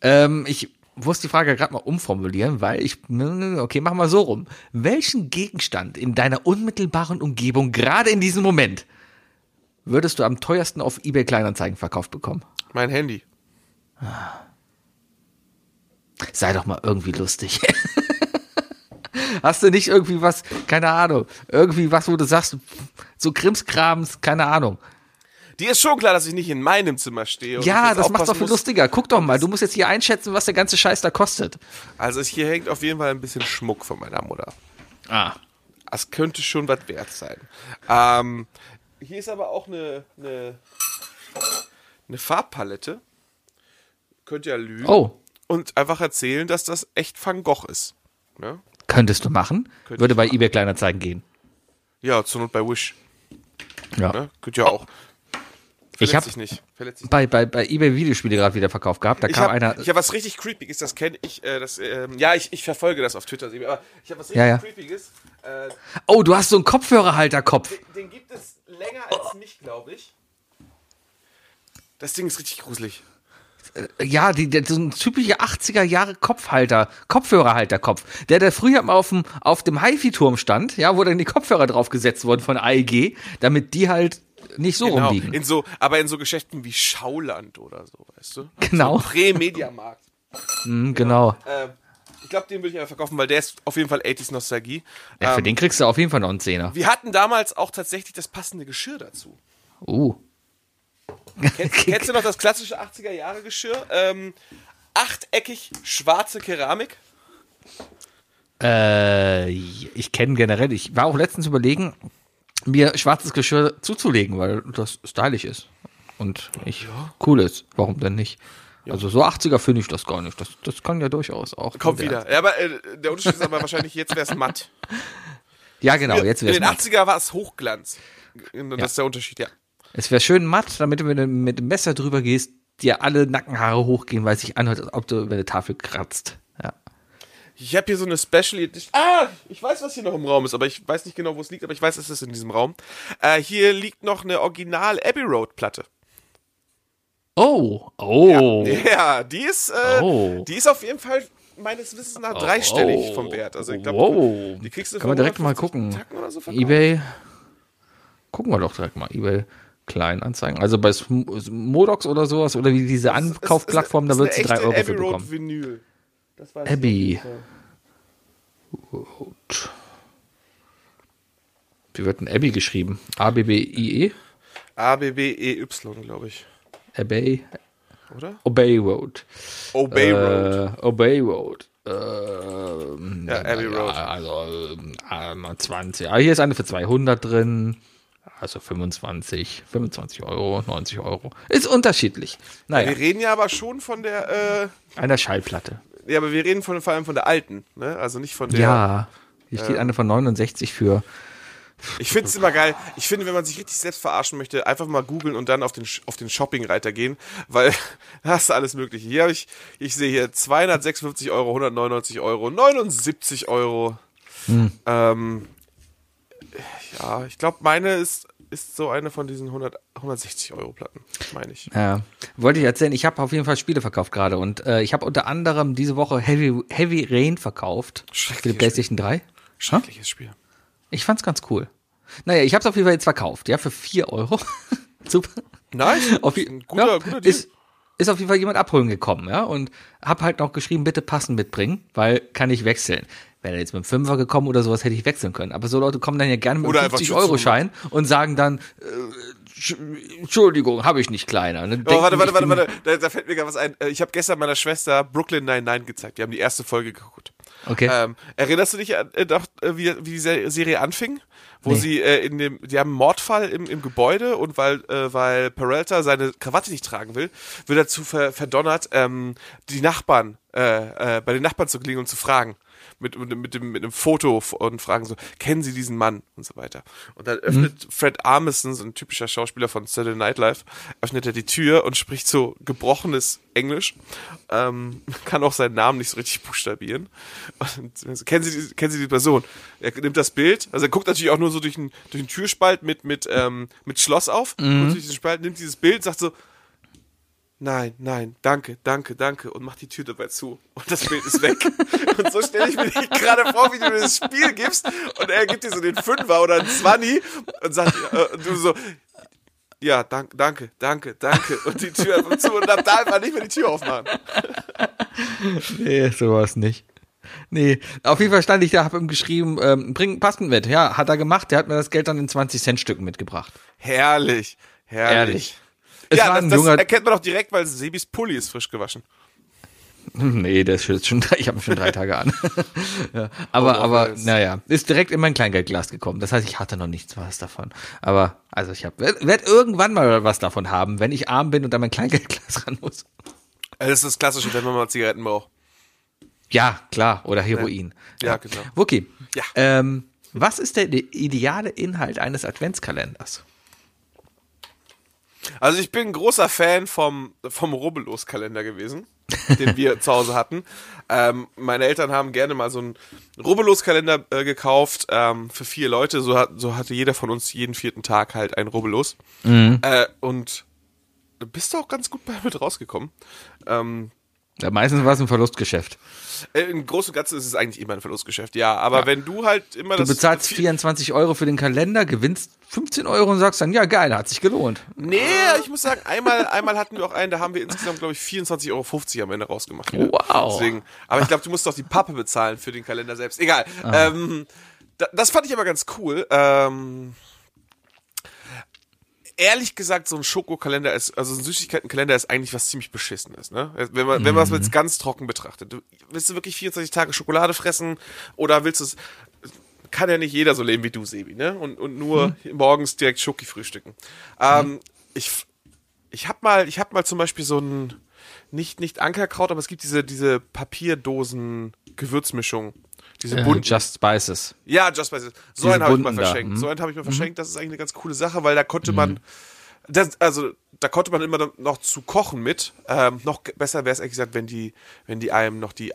Ähm, ich muss die Frage gerade mal umformulieren, weil ich, okay, machen wir so rum. Welchen Gegenstand in deiner unmittelbaren Umgebung, gerade in diesem Moment, würdest du am teuersten auf eBay Kleinanzeigen verkauft bekommen? Mein Handy. Sei doch mal irgendwie lustig. Hast du nicht irgendwie was, keine Ahnung, irgendwie was, wo du sagst, so Krimskrams, keine Ahnung. Dir ist schon klar, dass ich nicht in meinem Zimmer stehe. Ja, das macht's aufpassen doch viel lustiger. Guck doch mal, du musst jetzt hier einschätzen, was der ganze Scheiß da kostet. Also hier hängt auf jeden Fall ein bisschen Schmuck von meiner Mutter. Ah. Das könnte schon was wert sein. Ähm, hier ist aber auch eine, eine, eine Farbpalette. Könnt ihr ja lügen. Oh, Und einfach erzählen, dass das echt Van Gogh ist. Ne? könntest du machen. Könnte Würde bei machen. eBay Kleinanzeigen gehen. Ja, zur Not bei Wish. Ja. Ne? Könnt ihr auch. Ich Verletzt hab- sich nicht. Verletzt sich Bei, bei, bei eBay Videospiele gerade wieder verkauft gehabt. Da Ich kam habe einer. hab was richtig Creepiges, das kenne ich. Äh, das, ähm, ja, ich, ich verfolge das auf Twitter. Aber ich habe was richtig Ja, ja. Creepiges. Äh, Oh, du hast so einen Kopfhörerhalterkopf. den, den gibt es länger als mich, glaube ich. Das Ding ist richtig gruselig. Ja, die, der, so ein typischer 80er Jahre Kopfhalter, Kopfhörerhalterkopf. Der, der früher mal auf dem, auf dem HiFi-Turm stand, ja, wo dann die Kopfhörer draufgesetzt wurden von AEG, damit die halt nicht so Genau. rumliegen. In so, aber in so Geschäften wie Schauland oder so, weißt du? Genau. Prä-Mediamarkt. Mhm, genau. Äh, ich glaube, den würde ich einfach verkaufen, weil der ist auf jeden Fall 80s Nostalgie. Ja, für Ähm, den kriegst du auf jeden Fall noch einen Zehner. wir hatten damals auch tatsächlich das passende Geschirr dazu. Uh. Kennst, kennst du noch das klassische 80er Jahre Geschirr? Ähm, achteckig schwarze Keramik. Äh, ich kenne generell, ich war auch letztens überlegen, mir schwarzes Geschirr zuzulegen, weil das stylisch ist. Und ich cool ist. Warum denn nicht? Also so 80er finde ich das gar nicht. Das, das kann ja durchaus auch. Kommt wieder. Ja, aber äh, der Unterschied ist aber wahrscheinlich, jetzt wäre es matt. Ja, genau, jetzt In wäre den es matt. 80er war es Hochglanz. Das ist der Unterschied, ja. Es wäre schön matt, damit du mit dem, mit dem Messer drüber gehst, dir alle Nackenhaare hochgehen, weil es sich anhört, als ob du über eine Tafel kratzt. Ja. Ich habe hier so eine Special Edition. Ah, ich weiß, was hier noch im Raum ist, aber ich weiß nicht genau, wo es liegt, aber ich weiß, es ist in diesem Raum. Äh, hier liegt noch eine Original Abbey Road Platte. Oh, oh. Ja, die ist, äh, Oh. die ist auf jeden Fall meines Wissens nach dreistellig vom Wert. Also ich glaube, wow. die kriegst du Kann man für direkt mal 150 gucken. So eBay. Gucken wir doch direkt mal. eBay Kleinanzeigen. Also bei Modox oder sowas oder wie diese Ankaufplattform, da wird sie eine drei echte Euro für Abbey Road bekommen. Vinyl. Das weiß ich Abbey. Fall. Wie wird ein Abby geschrieben? A-B-B-I-E? A-B-B-E-Y, glaube ich. Obey, Oder? Obey Road. Obey Road. Äh, Obey Road. Ähm, Ja, Abbey Road. Also ähm, 20. Ah, hier ist eine für 200 drin. Also 25, 25 Euro, 90 Euro. Ist unterschiedlich. Naja, Wir reden ja aber schon von der, äh, eine Schallplatte. Ja, aber wir reden von, vor allem von der alten, ne? Also nicht von der. Ja, hier steht eine von 69 für. Ich finde es immer geil. Ich finde, wenn man sich richtig selbst verarschen möchte, einfach mal googeln und dann auf den, auf den Shopping-Reiter gehen, weil da hast du alles Mögliche. Hier habe ich, ich sehe hier 256 Euro, 199 Euro, 79 Euro. Ähm, ja, ich glaube, meine ist, ist so eine von diesen 100, 160 Euro Platten, meine ich. Ja, wollte ich erzählen, ich habe auf jeden Fall Spiele verkauft gerade und äh, ich habe unter anderem diese Woche Heavy, Heavy Rain verkauft für die PlayStation 3. Schreckliches Spiel. Ich fand's ganz cool. Naja, ich habe es auf jeden Fall jetzt verkauft, ja, für 4 Euro. Super. Nice. Auf, Ein guter, ja, guter Deal. ist, ist auf jeden Fall jemand abholen gekommen, ja, und hab halt noch geschrieben, bitte passen mitbringen, weil kann ich wechseln. Wäre er jetzt mit dem Fünfer gekommen oder sowas, hätte ich wechseln können. Aber so Leute kommen dann ja gerne mit einem einfach 50-Euro-Schein und sagen dann, äh, Sch- Entschuldigung, habe ich nicht kleiner. Oh, warte, warte, warte, warte. Da, da fällt mir gerade was ein. Äh, Ich habe gestern meiner Schwester Brooklyn 99 gezeigt. Die haben die erste Folge geguckt. Okay. Ähm, erinnerst du dich an, äh, doch, äh, wie, wie die Se- Serie anfing? Wo Nee. sie äh, in dem, die haben einen Mordfall im, im Gebäude und weil, äh, weil Peralta seine Krawatte nicht tragen will, wird er zu ver, verdonnert, ähm, die Nachbarn, äh, äh, bei den Nachbarn zu klingen und zu fragen. Mit, mit, mit, dem, mit einem Foto und fragen so, kennen Sie diesen Mann? Und so weiter. Und dann öffnet Fred Armisen, so ein typischer Schauspieler von Saturday Night Live, öffnet er die Tür und spricht so gebrochenes Englisch. Ähm, kann auch seinen Namen nicht so richtig buchstabieren. Und kennen Sie, die, kennen Sie die Person? Er nimmt das Bild, also er guckt natürlich auch nur so durch den, durch den Türspalt mit, mit, ähm, mit Schloss auf, und durch diesen Spalt, nimmt dieses Bild, sagt so, nein, nein, danke, danke, danke und macht die Tür dabei zu und das Bild ist weg. und so stelle ich mir gerade vor, wie du mir das Spiel gibst und er gibt dir so den Fünfer oder einen Zwanni und sagt, äh, und du so, ja, danke, danke, danke, danke und die Tür einfach zu und ab da einfach nicht mehr die Tür aufmachen. Nee, sowas nicht. Nee, auf jeden Fall stand ich da, hab ihm geschrieben, ähm, bring passend mit. Ja, hat er gemacht. Der hat mir das Geld dann in 20 Cent Stücken mitgebracht. Herrlich, herrlich. Ehrlich. Es ja, war das, das junger. erkennt man doch direkt, weil Sebis Pulli ist frisch gewaschen. Nee, der ist jetzt schon drei, ich habe ihn schon drei Tage an. ja, aber, Oh, aber, nice. naja, ist direkt in mein Kleingeldglas gekommen. Das heißt, ich hatte noch nichts was davon. Aber, also ich habe, werd, werd irgendwann mal was davon haben, wenn ich arm bin und an mein Kleingeldglas ran muss. Das ist das Klassische, wenn man mal Zigaretten braucht. Ja, klar, oder Heroin. Ja, genau. Wookie, Ja. ähm, was ist der ideale Inhalt eines Adventskalenders? Also ich bin ein großer Fan vom, vom Rubbellos-Kalender gewesen, den wir zu Hause hatten. Ähm, meine Eltern haben gerne mal so einen Rubbellos-Kalender äh, gekauft ähm, für vier Leute. So, hat, so hatte jeder von uns jeden vierten Tag halt ein Rubbellos. Äh, und da bist du auch ganz gut bei mit rausgekommen. Ähm, Ja, meistens war es ein Verlustgeschäft. äh, Im Großen und Ganzen ist es eigentlich immer ein Verlustgeschäft, ja. Aber wenn du halt immer Du das... bezahlst 24 Euro für den Kalender, gewinnst 15 Euro und sagst dann, ja geil, hat sich gelohnt. Nee, ich muss sagen, einmal, einmal hatten wir auch einen, da haben wir insgesamt, glaube ich, 24,50 Euro am Ende rausgemacht. Ja. Wow. Deswegen, aber ich glaube, du musst doch die Pappe bezahlen für den Kalender selbst. Egal. Ähm, da, das fand ich aber ganz cool. Ähm, ehrlich gesagt, so ein Schokokalender ist, also ein Süßigkeitenkalender ist eigentlich was ziemlich Beschissenes, ne? Wenn man, wenn man es jetzt ganz trocken betrachtet. Du, willst du wirklich 24 Tage Schokolade fressen oder willst du es, kann ja nicht jeder so leben wie du, Sebi, ne? Und, und nur morgens direkt Schoki frühstücken. Ähm, ich, ich hab mal, ich hab mal zum Beispiel so ein, nicht, nicht Ankerkraut, aber es gibt diese, diese Papierdosen Gewürzmischung. Diese bunten. Just Spices. Ja, Just Spices. So Diese einen habe ich mal da, verschenkt. hm? So einen habe ich mal verschenkt. Das ist eigentlich eine ganz coole Sache, weil da konnte man, das, also da konnte man immer noch zu kochen mit. Ähm, noch besser wäre es ehrlich gesagt, wenn die, wenn die einem noch die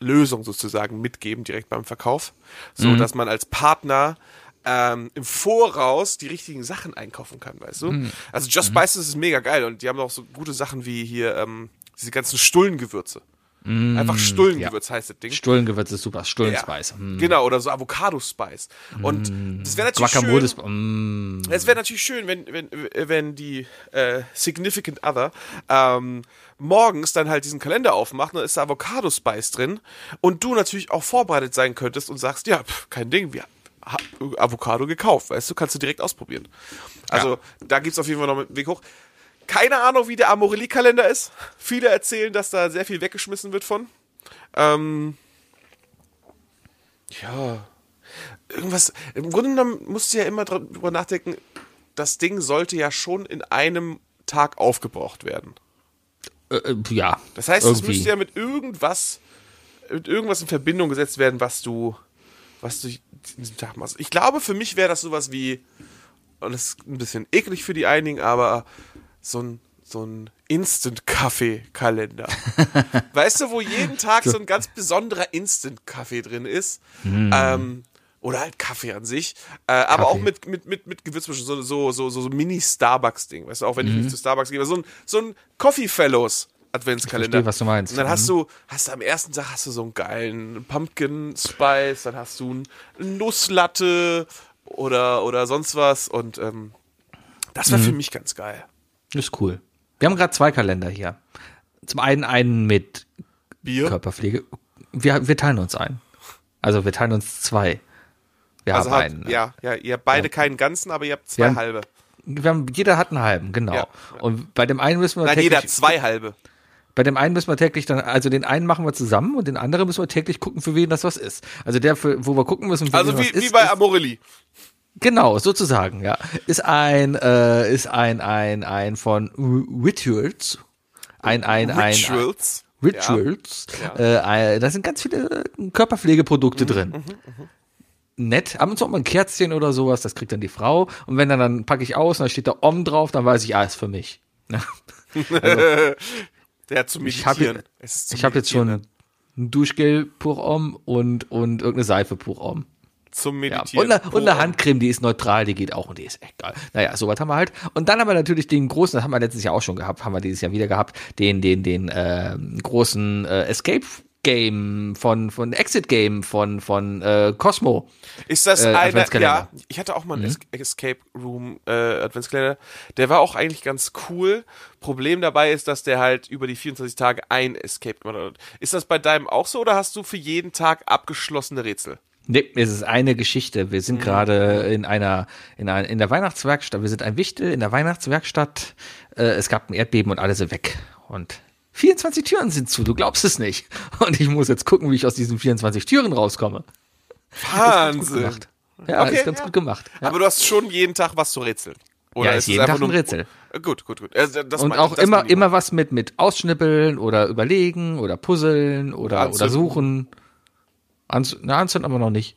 Lösung sozusagen mitgeben direkt beim Verkauf, so dass man als Partner ähm, im Voraus die richtigen Sachen einkaufen kann, weißt du? Also Just Spices ist mega geil und die haben auch so gute Sachen wie hier ähm, diese ganzen Stullengewürze. Einfach Stullengewürz heißt das Ding. Stullengewürz ist super, Ja. Stullenspice. Mm. Genau, oder so Avocado-Spice. Und das wäre natürlich Guacamole. schön. Mm. Es wäre natürlich schön, wenn, wenn, wenn die äh, Significant Other ähm, morgens dann halt diesen Kalender aufmacht, dann ist da Avocado-Spice drin und du natürlich auch vorbereitet sein könntest und sagst, ja, pf, kein Ding, wir ha Avocado gekauft, weißt du, kannst du direkt ausprobieren. Also da gibt's auf jeden Fall noch einen Weg hoch. Keine Ahnung, wie der Amorelie-Kalender ist. Viele erzählen, dass da sehr viel weggeschmissen wird von. Ähm, ja, irgendwas. Im Grunde genommen musst du ja immer drüber nachdenken, das Ding sollte ja schon in einem Tag aufgebraucht werden. Äh, äh, ja. Das heißt, es müsste ja mit irgendwas, mit irgendwas in Verbindung gesetzt werden, was du, was du in diesem Tag machst. Ich glaube, für mich wäre das sowas wie, und das ist ein bisschen eklig für die einigen, aber so ein, so ein Instant-Kaffee-Kalender. weißt du, wo jeden Tag so ein ganz besonderer Instant-Kaffee drin ist? Ähm, oder halt Kaffee an sich. Äh, aber Kaffee. auch mit, mit, mit, mit Gewürzmischung. So, so, so, so, so Mini-Starbucks-Ding. Weißt du, auch wenn ich nicht zu Starbucks gehe. aber So ein, so ein Coffee Fellows Adventskalender. verstehe, was du meinst. Und dann hast Mhm. du, hast du am ersten Tag hast du so einen geilen Pumpkin Spice, dann hast du einen Nusslatte oder, oder sonst was. Und ähm, das Mhm. war für mich ganz geil. Ist cool. Wir haben gerade zwei Kalender hier. Zum einen einen mit Bier. Körperpflege. Wir, wir teilen uns ein. Also wir teilen uns zwei. Wir Also haben habt, einen. ja, ja, ihr habt beide keinen ganzen, aber ihr habt zwei haben- halbe. Wir haben, jeder hat einen halben, genau. Ja. Und bei dem einen müssen wir Nein, täglich, jeder hat zwei halbe. bei dem einen müssen wir täglich dann, also den einen machen wir zusammen und den anderen müssen wir täglich gucken, für wen das was ist. Also der, für, wo wir gucken müssen, für Also wen wie, was ist, wie bei ist, Amorelie. Genau, sozusagen, ja. Ist ein, äh, ist ein, ein, ein von Rituals. Ein, ein, ein. Rituals. Rituals. Ja. Mhm, Äh, da sind ganz viele Körperpflegeprodukte drin. Nett, ab und zu auch mal ein Kerzchen oder sowas, das kriegt dann die Frau. Und wenn dann, dann packe ich aus und da steht da Om drauf, dann weiß ich, ah, ist für mich. Der hat zum Ich habe Meditieren. Hab jetzt schon Meditieren, ein Duschgel pur Om und, und irgendeine Seife pur Om. Zum Ja. Meditieren. Und, eine, und eine. Handcreme, die ist neutral, die geht auch und die ist echt geil. Naja, sowas haben wir halt. Und dann haben wir natürlich den großen, das haben wir letztes Jahr auch schon gehabt, haben wir dieses Jahr wieder gehabt, den, den, den äh, großen äh, Escape Game von, von Exit Game von, von äh, Cosmo. Ist das äh, Adventskalender. ja, ich hatte auch mal einen Mhm. Es Escape Room äh, Adventskalender. Der war auch eigentlich ganz cool. Problem dabei ist, dass der halt über die 24 Tage ein Escape gemacht hat. Ist das bei deinem auch so oder hast du für jeden Tag abgeschlossene Rätsel? Nee, es ist eine Geschichte. Wir Mhm. sind gerade in einer, in einer, in der Weihnachtswerkstatt. Wir sind ein Wichtel in der Weihnachtswerkstatt. Äh, es gab ein Erdbeben und alle sind weg. Und 24 Türen sind zu, du glaubst es nicht. Und ich muss jetzt gucken, wie ich aus diesen 24 Türen rauskomme. Wahnsinn. Ja, Okay, ist ganz ja. gut gemacht. Ja, Aber du hast schon jeden Tag was zu rätseln. Oder ja ist ist jeden Tag ein Rätsel. Gut, gut, gut. Das Und mein- auch immer, immer was mit, mit Ausschnippeln oder überlegen oder puzzeln oder, oder suchen. Anz na, anzünden aber noch nicht.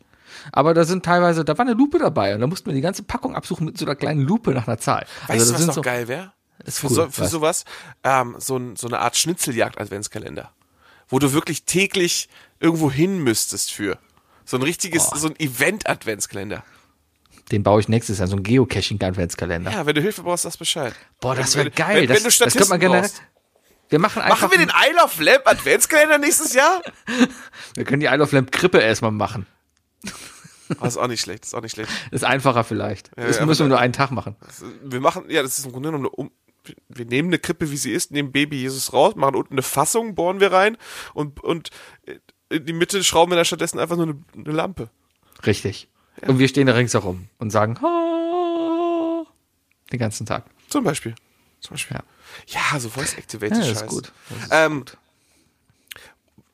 Aber da sind teilweise, da war eine Lupe dabei und da mussten wir die ganze Packung absuchen mit so einer kleinen Lupe nach einer Zahl. Weißt also du, was noch so, geil wäre? Für, cool, so, für was? sowas, ähm, so, so eine Art Schnitzeljagd-Adventskalender. Wo du wirklich täglich irgendwo hin müsstest für. So ein richtiges, so ein Event-Adventskalender. Den baue ich nächstes Jahr, so ein Geocaching-Adventskalender. Ja, wenn du Hilfe brauchst, das Bescheid. Boah, das Wenn- wäre geil. Wenn, das, wenn du das könnte Statisten man generell. brauchst. Wir machen einfach. Machen wir den Isle of Lamp Adventskalender nächstes Jahr? wir können die Isle of Lamp Krippe erstmal machen. Oh, ist auch nicht schlecht, ist auch nicht schlecht. Ist einfacher vielleicht. das ja, müssen wir nur einen Tag machen. Wir machen, ja, das ist im Grunde genommen eine um wir nehmen eine Krippe, wie sie ist, nehmen Baby Jesus raus, machen unten eine Fassung, bohren wir rein und, und in die Mitte schrauben wir da stattdessen einfach nur eine, eine Lampe. Richtig. Und wir stehen da ringsherum und sagen den ganzen Tag. Zum Beispiel. Zum Beispiel. Ja. Ja, so Voice Activated Ja, das ist Scheiß. gut. Ist ähm,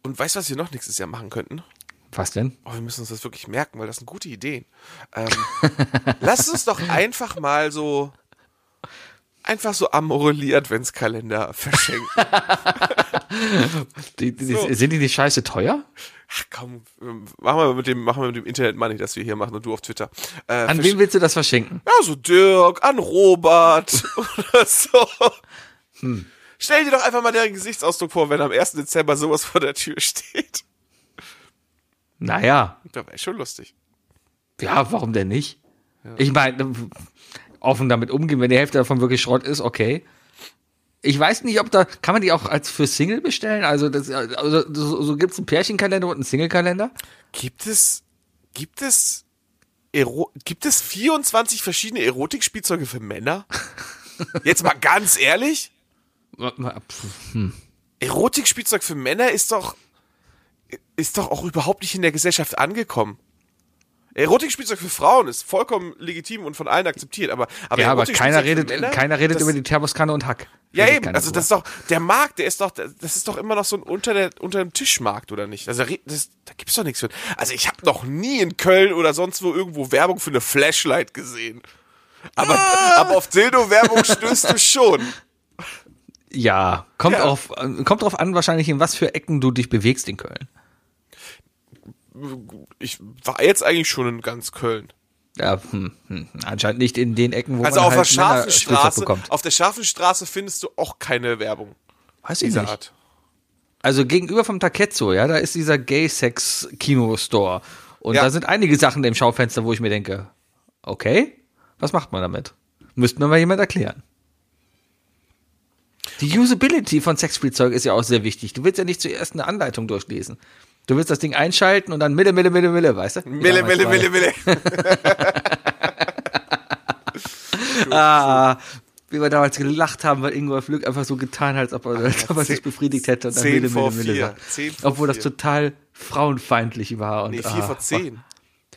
Und weißt du, was wir noch nächstes Jahr machen könnten? Was denn? Oh, wir müssen uns das wirklich merken, weil das sind gute Ideen. Ähm, lass uns doch einfach mal so einfach so Amorelie Adventskalender verschenken. Die, die, So. Sind die nicht scheiße teuer? Ach komm, ähm, machen wir mit dem, machen wir mit dem Internet Money, das wir hier machen und du auf Twitter. Äh, An wen willst du das verschenken? Ja, so Dirk, an Robert oder so. Hm. Stell dir doch einfach mal deren Gesichtsausdruck vor, wenn am 1. Dezember sowas vor der Tür steht. Naja, Da wäre schon lustig. ja, warum denn nicht? Ich meine, offen damit umgehen, wenn die Hälfte davon wirklich Schrott ist, okay. Ich weiß nicht, ob da, kann man die auch als für Single bestellen? Also, das, also so, so gibt es einen Pärchenkalender und einen Singlekalender? Gibt es, gibt es, Ero gibt es 24 verschiedene Erotikspielzeuge für Männer? Jetzt mal ganz ehrlich? Erotikspielzeug für Männer ist doch, ist doch auch überhaupt nicht in der Gesellschaft angekommen. Erotikspielzeug für Frauen ist vollkommen legitim und von allen akzeptiert, aber, aber Ja, aber keiner redet, Männer, keiner redet das, über die Thermoskanne und Hack. Ja, Redet eben, also drüber. das ist doch, der Markt, der ist doch, das ist doch immer noch so ein unter der, unter dem Tischmarkt, oder nicht? Also, das, da gibt's doch nichts für. Also, ich habe noch nie in Köln oder sonst wo irgendwo Werbung für eine Flashlight gesehen. Aber, aber auf Dildo-Werbung stößt du schon. Ja, kommt, Ja. Auf, kommt drauf an, wahrscheinlich, in was für Ecken du dich bewegst in Köln. Ich war jetzt eigentlich schon in ganz Köln. Ja, hm, hm, anscheinend nicht in den Ecken, wo Also man auf halt der scharfen Straße, bekommt. auf der scharfen Straße findest du auch keine Werbung Weiß ich nicht. Art. Also gegenüber vom Taketzo, ja, da ist dieser Gay-Sex-Kino-Store. Und Ja. da sind einige Sachen im Schaufenster, wo ich mir denke, okay, was macht man damit? Müsste mir mal jemand erklären. Die Usability von Sexspielzeug ist ja auch sehr wichtig. Du willst ja nicht zuerst eine Anleitung durchlesen. Du willst das Ding einschalten und dann Mille, Mille, Mille, Mille, weißt du? Mille, damals Mille, bei- Mille, Mille. Ah, wie wir damals gelacht haben, weil Ingolf Lück einfach so getan hat, als ob er, als ob er sich befriedigt hätte. Und dann zehn Mille, vor Mille, Mille vor Obwohl das total frauenfeindlich war. Und, Nee, vier ah, vor zehn.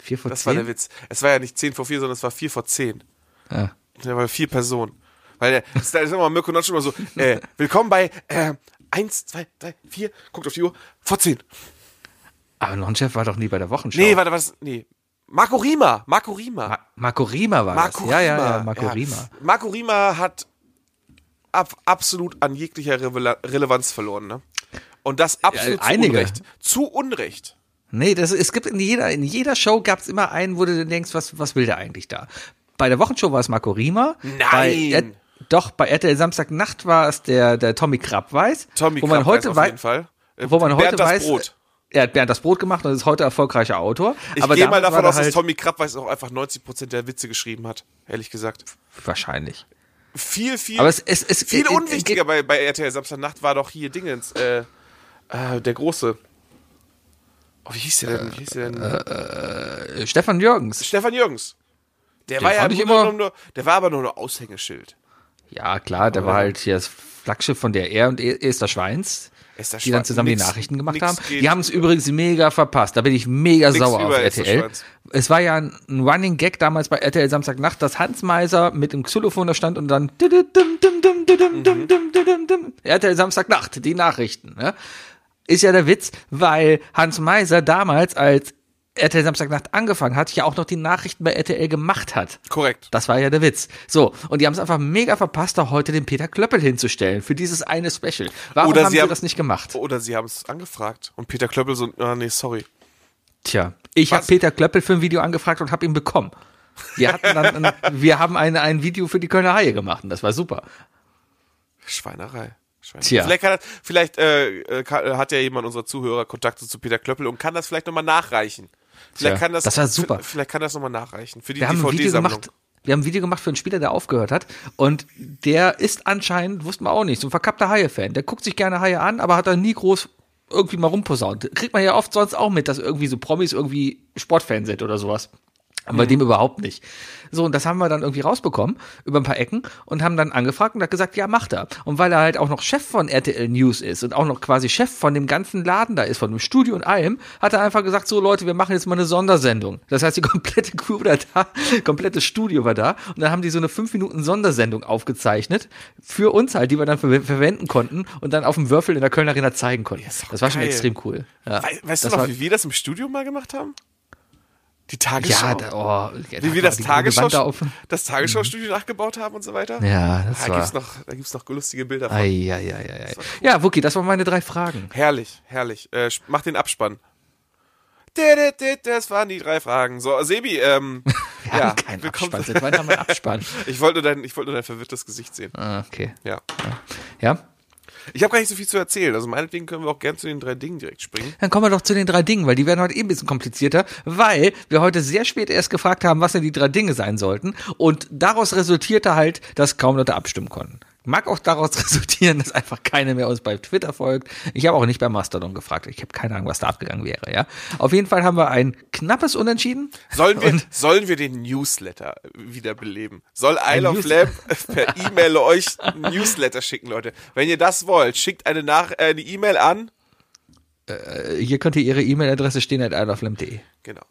Vier vor Das zehn? war der Witz. Es war ja nicht zehn vor vier, sondern es war vier vor zehn. Ja. Da waren vier Personen. Weil der, das ist da ist immer Mirko Notch immer so, äh, willkommen bei, äh, eins, zwei, drei, vier, guckt auf die Uhr, vor zehn. Aber Non-Chef war doch nie bei der Wochenschau. Nee, warte, was, nee. Marco Rima, Marco Rima. Ma Marco Rima war Marco das. Ja, ja, Rima. ja, Marco Rima. Marco Rima hat ab, absolut an jeglicher Revela Relevanz verloren, ne? Und das absolut Ja, einige. zu Unrecht. Zu Unrecht. Nee, das, es gibt in jeder, in jeder Show gab es immer einen, wo du denkst, was, was will der eigentlich da? Bei der Wochenshow war es Marco Rima. Nein! Bei, doch, bei RTL Samstagnacht war es der, der Tommy Krabweis. Tommy wo man Krapp heute weiß wei- auf jeden Fall. Äh, Wo man heute Bernd das weiß, Brot. er hat Bernd das Brot gemacht und ist heute erfolgreicher Autor. Ich aber gehe mal davon aus, dass halt, Tommy Krabweis auch einfach 90% der Witze geschrieben hat, ehrlich gesagt. Wahrscheinlich. Viel, viel, Aber es, es, es viel in- in- unwichtiger bei, bei RTL Samstagnacht war doch hier Dingens, äh, äh, der Große. Oh, wie hieß der denn? Wie hieß der denn? äh, Stefan Jürgens. Stefan Jürgens. Der Den war ja immer- nur, der war aber nur ein Aushängeschild. Ja, klar, der war halt hier das Flaggschiff von der R und E- Esther Schweins, Esther die dann zusammen nix- die Nachrichten gemacht haben. Die haben es übrigens mega verpasst. Da bin ich mega sauer auf RTL. Es war ja ein Running Gag damals bei RTL Samstagnacht, dass Hans Meiser mit dem Xylophon da stand und dann RTL Samstagnacht, die Nachrichten. Ne? Ist ja der Witz, weil Hans Meiser damals, als RTL Samstagnacht angefangen hat, ja auch noch die Nachrichten bei RTL gemacht hat. Korrekt. Das war ja der Witz. So, und die haben es einfach mega verpasst, da heute den Peter Klöppel hinzustellen für dieses eine Special. Warum Oder haben sie haben- das nicht gemacht? Oder sie haben es angefragt. Und Peter Klöppel so, ah, nee, sorry. Tja, ich habe? Peter Klöppel für ein Video angefragt und habe ihn bekommen. Wir hatten dann, ein, wir haben ein, ein Video für die Kölner Haie gemacht und das war super. Schweinerei. Tja. Vielleicht, kann, das- vielleicht äh, äh, kann, äh, hat ja jemand unserer Zuhörer Kontakte zu Peter Klöppel und kann das vielleicht nochmal nachreichen. Vielleicht Tja, kann das, das war super. Vielleicht kann das nochmal nachreichen. Für die Wir haben ein Video DVD-Sammlung. gemacht. Wir haben ein Video gemacht für einen Spieler, der aufgehört hat. Und der ist anscheinend, wussten wir auch nicht, so ein verkappter Haie-Fan. Der guckt sich gerne Haie an, aber hat da nie groß irgendwie mal rumposaunt. Kriegt man ja oft sonst auch mit, dass irgendwie so Promis irgendwie Sportfan sind oder sowas. Aber bei dem überhaupt nicht. So, und das haben wir dann irgendwie rausbekommen über ein paar Ecken und haben dann angefragt und hat gesagt, ja, macht er. Und weil er halt auch noch Chef von RTL News ist und auch noch quasi Chef von dem ganzen Laden da ist, von dem Studio und allem, hat er einfach gesagt, so Leute, wir machen jetzt mal eine Sondersendung. Das heißt, die komplette Crew war da, komplettes Studio war da und dann haben die so eine 5 Minuten Sondersendung aufgezeichnet für uns halt, die wir dann ver verwenden konnten und dann auf dem Würfel in der Kölner Arena zeigen konnten. das war schon geil. extrem cool. Ja, Wei- Weißt du noch, war, wie wir das im Studio mal gemacht haben? Die Tagesschau. ja, da, oh, ja, wie da wir war das Tagesschau, das Tagesschau-Studio nachgebaut haben und so weiter. Ja, das da war. gibt's noch, da gibt's noch lustige Bilder von. Ei, ei, ei, ei, ei. Ja, Wookie, das waren meine drei Fragen. Herrlich, herrlich. Äh, mach den Abspann. Das waren die drei Fragen. So, Sebi, ähm, Wir ja, haben keinen willkommen- Abspann. Seit wann haben wir Abspann? Ich wollte nur dein, ich wollte nur dein verwirrtes Gesicht sehen. Ah, okay. Ja. Ja? Ich habe gar nicht so viel zu erzählen. Also meinetwegen können wir auch gern zu den drei Dingen direkt springen. Dann kommen wir doch zu den drei Dingen, weil die werden heute eh ein bisschen komplizierter, weil wir heute sehr spät erst gefragt haben, was denn die drei Dinge sein sollten. Und daraus resultierte halt, dass kaum Leute abstimmen konnten. Mag auch daraus resultieren, dass einfach keiner mehr uns bei Twitter folgt. Ich habe auch nicht bei Mastodon gefragt. Ich habe keine Ahnung, was da abgegangen wäre, ja. Auf jeden Fall haben wir ein knappes Unentschieden. Sollen wir, Und- sollen wir den Newsletter wiederbeleben? Soll Isle of Lamp per E-Mail euch ein Newsletter schicken, Leute? Wenn ihr das wollt, schickt eine, Nach äh, eine E-Mail an. Äh, Hier könnte Ihre E-Mail-Adresse stehen at isleoflamp.de. Genau.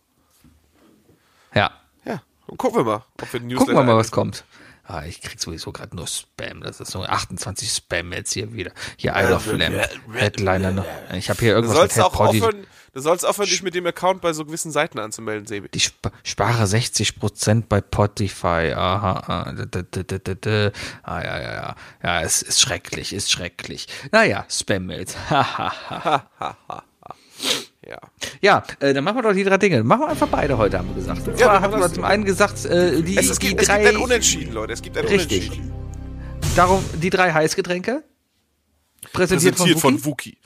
Gucken wir mal, ob wir den Newsletter Gucken wir mal, was kommt. Ah, ich krieg sowieso gerade nur Spam. Das ist so 28 Spam jetzt hier wieder. Hier I Love Lamb. Headliner noch. Ich habe hier Du irgendwas sollst mit auch aufhören, du sollst aufhören, dich mit dem Account bei so gewissen Seiten anzumelden, Sebi. Die Sp spare 60% bei Spotify. Aha, ah, ah, ja, ja, ja. Ja, es ist schrecklich, ist schrecklich. Naja, Spam-Mails. Hahaha. Ja. ja, äh, dann machen wir doch die drei Dinge. Machen wir einfach beide heute, haben wir gesagt. Und Ja, haben wir zum einen gesagt, äh, die, Es, es, gibt, es drei, gibt ein Unentschieden, Leute. Es gibt ein Richtig. Unentschieden. darum, die drei Heißgetränke. Präsentiert, Präsentiert von, Wookie.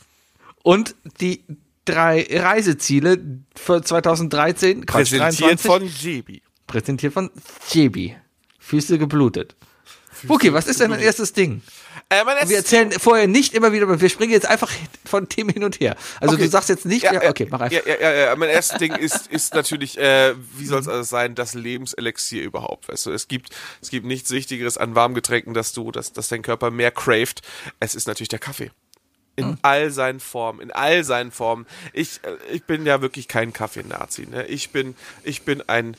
Und die drei Reiseziele für 2013. Quatsch, Präsentiert 23. von JB. Präsentiert von Jebi. Füße geblutet. Okay, was ist denn dein erstes Ding? Äh, Wir erzählen vorher nicht immer wieder, wir springen jetzt einfach von Themen hin und her. Also Okay. du sagst jetzt nicht, ja, Ja, okay, mach einfach. Ja, ja, ja. Mein erstes Ding ist, ist natürlich, äh, wie soll es alles sein, das Lebenselixier überhaupt. Weißt du, es gibt, es gibt nichts Wichtigeres an Warmgetränken, dass du, dass, dass dein Körper mehr craved. Es ist natürlich der Kaffee. In all seinen Formen, in all seinen Formen. Ich, äh, ich bin ja wirklich kein Kaffee-Nazi. Ne? Ich bin, ich bin ein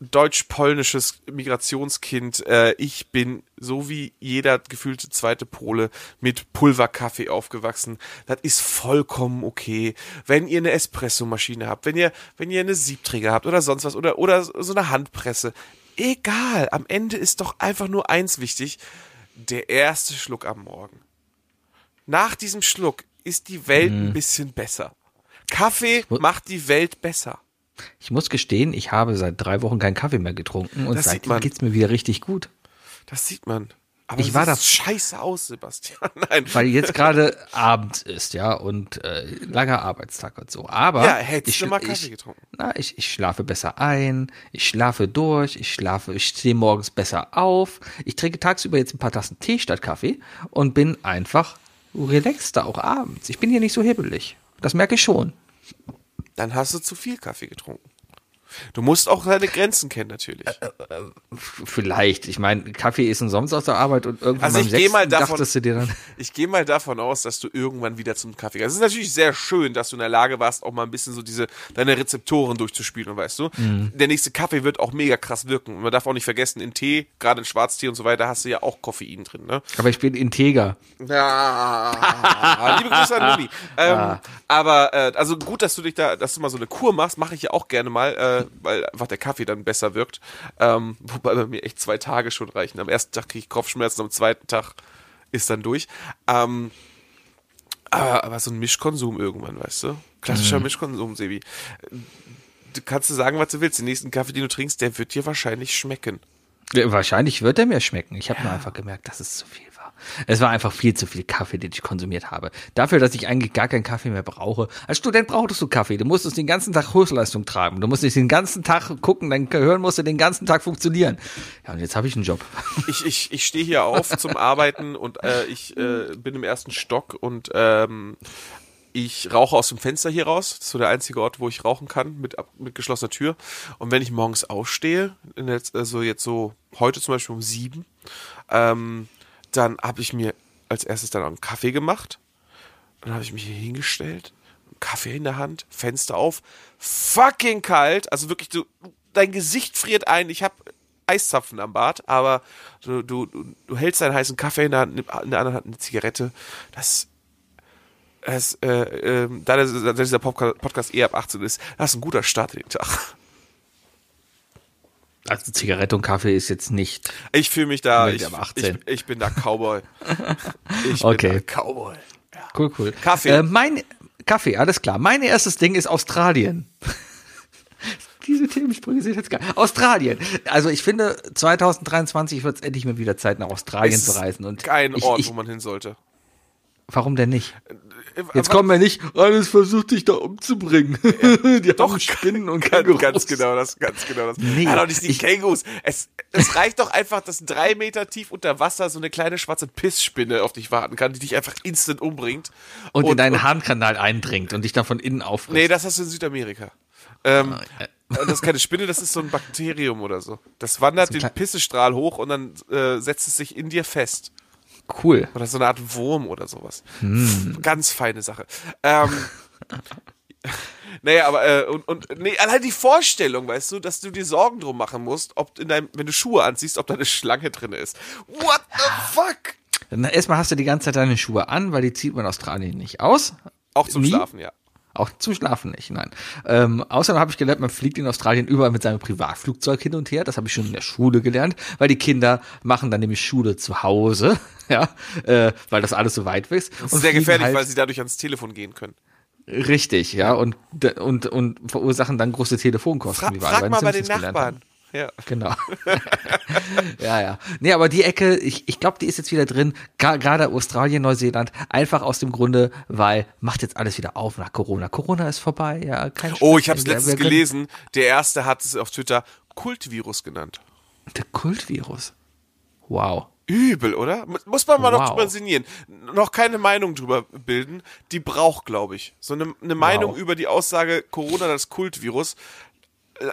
deutsch-polnisches Migrationskind. Äh, ich bin so wie jeder gefühlte zweite Pole mit Pulverkaffee aufgewachsen. Das ist vollkommen okay. Wenn ihr eine Espressomaschine habt, wenn ihr, wenn ihr eine Siebträger habt oder sonst was oder, oder so eine Handpresse. Egal. Am Ende ist doch einfach nur eins wichtig. Der erste Schluck am Morgen. Nach diesem Schluck ist die Welt Mhm. ein bisschen besser. Kaffee macht die Welt besser. Ich muss gestehen, ich habe seit drei Wochen keinen Kaffee mehr getrunken und Das seitdem man. geht's mir wieder richtig gut. Das sieht man. Aber Ich das war sieht scheiße aus, Sebastian. Nein. Weil jetzt gerade Abend ist, ja, und äh, langer Arbeitstag und so. Aber Ja, hättest ich, du mal Kaffee ich, getrunken. Na, ich, ich schlafe besser ein, ich schlafe durch, ich schlafe, ich stehe morgens besser auf. Ich trinke tagsüber jetzt ein paar Tassen Tee statt Kaffee und bin einfach relaxter auch abends. Ich bin hier nicht so hibbelig. Das merke ich schon. Dann hast du zu viel Kaffee getrunken. Du musst auch deine Grenzen kennen, natürlich. Äh, Vielleicht. Ich meine, Kaffee ist umsonst aus der Arbeit und irgendwann Also ich gehe mal davon, dachtest du dir dann, ich gehe mal davon aus, dass du irgendwann wieder zum Kaffee gehst. Es ist natürlich sehr schön, dass du in der Lage warst, auch mal ein bisschen so diese deine Rezeptoren durchzuspielen, weißt du. Mhm. Der nächste Kaffee wird auch mega krass wirken. Und man darf auch nicht vergessen, in Tee, gerade in Schwarztee und so weiter, hast du ja auch Koffein drin, ne? aber ich bin integer. Ja, liebe Grüße an Luni. Ähm, Aber äh, also gut, dass du dich da, dass du mal so eine Kur machst, mache ich ja auch gerne mal, äh, weil einfach der Kaffee dann besser wirkt. Ähm, wobei bei mir echt zwei Tage schon reichen. Am ersten Tag kriege ich Kopfschmerzen, am zweiten Tag ist dann durch. Ähm, aber, aber so ein Mischkonsum irgendwann, weißt du? Klassischer Mischkonsum, Sebi. Du kannst du sagen, was du willst. Den nächsten Kaffee, den du trinkst, der wird dir wahrscheinlich schmecken. Ja, Wahrscheinlich wird er mir schmecken. Ich habe nur einfach gemerkt, dass es zu viel. Es war einfach viel zu viel Kaffee, den ich konsumiert habe. Dafür, dass ich eigentlich gar keinen Kaffee mehr brauche. Als Student brauchtest du Kaffee. Du musstest den ganzen Tag Höchstleistung tragen. Du musstest den ganzen Tag gucken, dein Gehirn musste den ganzen Tag funktionieren. Ja, und jetzt habe ich einen Job. ich, ich, ich stehe hier auf zum Arbeiten und äh, ich äh, bin im ersten Stock und ähm, ich rauche aus dem Fenster hier raus. Das ist so der einzige Ort, wo ich rauchen kann, mit, mit geschlossener Tür. Und wenn ich morgens aufstehe, also jetzt so heute zum Beispiel um sieben, ähm, dann habe ich mir als erstes dann auch einen Kaffee gemacht. Dann habe ich mich hier hingestellt, Kaffee in der Hand, Fenster auf, fucking kalt, also wirklich, du, dein Gesicht friert ein. Ich habe Eiszapfen am Bart, aber du, du, du, hältst deinen heißen Kaffee in der Hand, in der anderen Hand eine Zigarette. Das, es, äh, äh, da dieser Podca- Podcast eh ab 18 ist, das ist ein guter Start in den Tag. Also Zigarette und Kaffee ist jetzt nicht. Ich fühle mich da, ich, ab 18. ich, ich bin da Cowboy. Ich Okay. bin da Cowboy. Cool, cool. Kaffee. Äh, mein Kaffee, alles klar. Mein erstes Ding ist Australien. Diese Themensprünge sind jetzt geil. Australien. Also ich finde, 2023 wird es endlich mal wieder Zeit, nach Australien Es zu reisen. Und kein ich, Ort, ich, wo man hin sollte. Warum denn nicht? Jetzt kommen wir nicht, alles versucht dich da umzubringen. Die haben Spinnen und Kängurus. ganz genau das, ganz genau das. Nee, ja, doch nicht die ich- Kängurus. Es, es reicht doch einfach, dass drei Meter tief unter Wasser so eine kleine schwarze Pissspinne auf dich warten kann, die dich einfach instant umbringt. Und, in deinen Harnkanal eindringt und dich dann von innen auffrisst. Nee, das hast du in Südamerika. Ähm, äh. und das ist keine Spinne, das ist so ein Bakterium oder so. Das wandert den klein- Pissestrahl hoch und dann äh, setzt es sich in dir fest. Cool. Oder so eine Art Wurm oder sowas. Hm. Ganz feine Sache. Ähm, Naja, aber äh, und, und nee, allein die Vorstellung, weißt du, dass du dir Sorgen drum machen musst, ob in deinem, wenn du Schuhe anziehst, ob da eine Schlange drin ist. What the fuck? Na, erstmal hast du die ganze Zeit deine Schuhe an, weil die zieht man in Australien nicht aus. Auch zum Nie? Schlafen, ja. Auch zum Schlafen nicht, nein. Ähm, außerdem habe ich gelernt, man fliegt in Australien überall mit seinem Privatflugzeug hin und her. Das habe ich schon in der Schule gelernt, weil die Kinder machen dann nämlich Schule zu Hause, ja, äh, weil das alles so weit ist. Das ist sehr gefährlich, weil sie dadurch ans Telefon gehen können. Richtig, ja, und, und, und verursachen dann große Telefonkosten. Fra frag mal bei den Nachbarn. haben. Ja. Genau. ja, ja. Nee, aber die Ecke, ich, ich glaube, die ist jetzt wieder drin. Gerade Australien, Neuseeland. Einfach aus dem Grunde, weil macht jetzt alles wieder auf nach Corona. Corona ist vorbei, ja. Kein Oh, ich habe es letztens gelesen. Der erste hat es auf Twitter Kultvirus genannt. Der Kultvirus. Wow. Übel, oder? Mu- Muss man mal noch Wow. drüber sinnieren. Noch keine Meinung drüber bilden. Die braucht, glaube ich. So eine, eine Meinung über die Aussage Corona, das Kultvirus.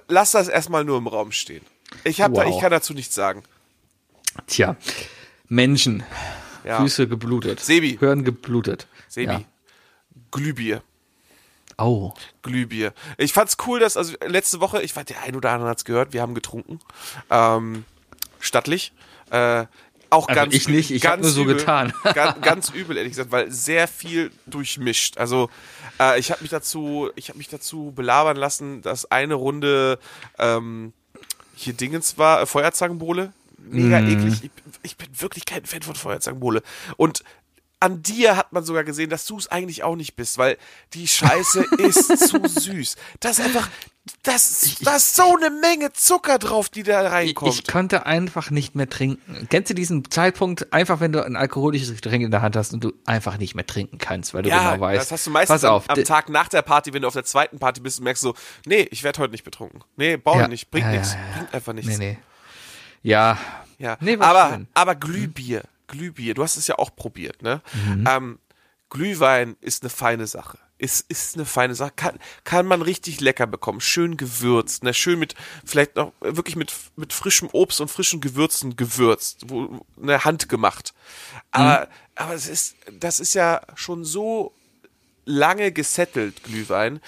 Lass das erstmal nur im Raum stehen. Ich, hab da, Wow. ich kann dazu nichts sagen. Tja. Menschen. Ja. Füße geblutet. Sebi. Hirn geblutet. Sebi. Ja. Glühbier. Oh. Glühbier. Ich fand's cool, dass, also letzte Woche, ich weiß, der ein oder andere hat's gehört, wir haben getrunken. Ähm, stattlich. Äh, auch Also ganz ich nicht, ich hab ganz nur so übel, getan. ganz, ganz übel, ehrlich gesagt, weil sehr viel durchmischt. Also äh, ich habe mich dazu, ich habe mich dazu belabern lassen, dass eine Runde ähm, hier Dingens war, äh, Feuerzangenbowle. Mega Mm. eklig. Ich, ich bin wirklich kein Fan von Feuerzangenbowle. Und an dir hat man sogar gesehen, dass du es eigentlich auch nicht bist, weil die Scheiße ist zu süß. Das ist einfach, das, da ist so eine Menge Zucker drauf, die da reinkommt. ich konnte einfach nicht mehr trinken. Kennst du diesen Zeitpunkt, einfach wenn du ein alkoholisches Getränk in der Hand hast und du einfach nicht mehr trinken kannst, weil du ja, genau weißt. das hast du meistens pass auf, am, am Tag nach der Party, wenn du auf der zweiten Party bist und merkst so, nee, ich werde heute nicht betrunken. Nee, brauche Ja, nicht, bringt ja, nichts, bringt einfach nichts. Nee, nee. Ja. Ja, Nee, aber, schön. aber Glühbier, Glühbier, du hast es ja auch probiert, ne? Mhm. Ähm, Glühwein ist eine feine Sache. Ist, ist eine feine Sache. Kann, kann man richtig lecker bekommen. Schön gewürzt, ne? Schön mit, vielleicht noch wirklich mit, mit frischem Obst und frischen Gewürzen gewürzt. Wo, ne, handgemacht. Aber, Mhm. aber es ist, das ist ja schon so lange gesettelt, Glühwein,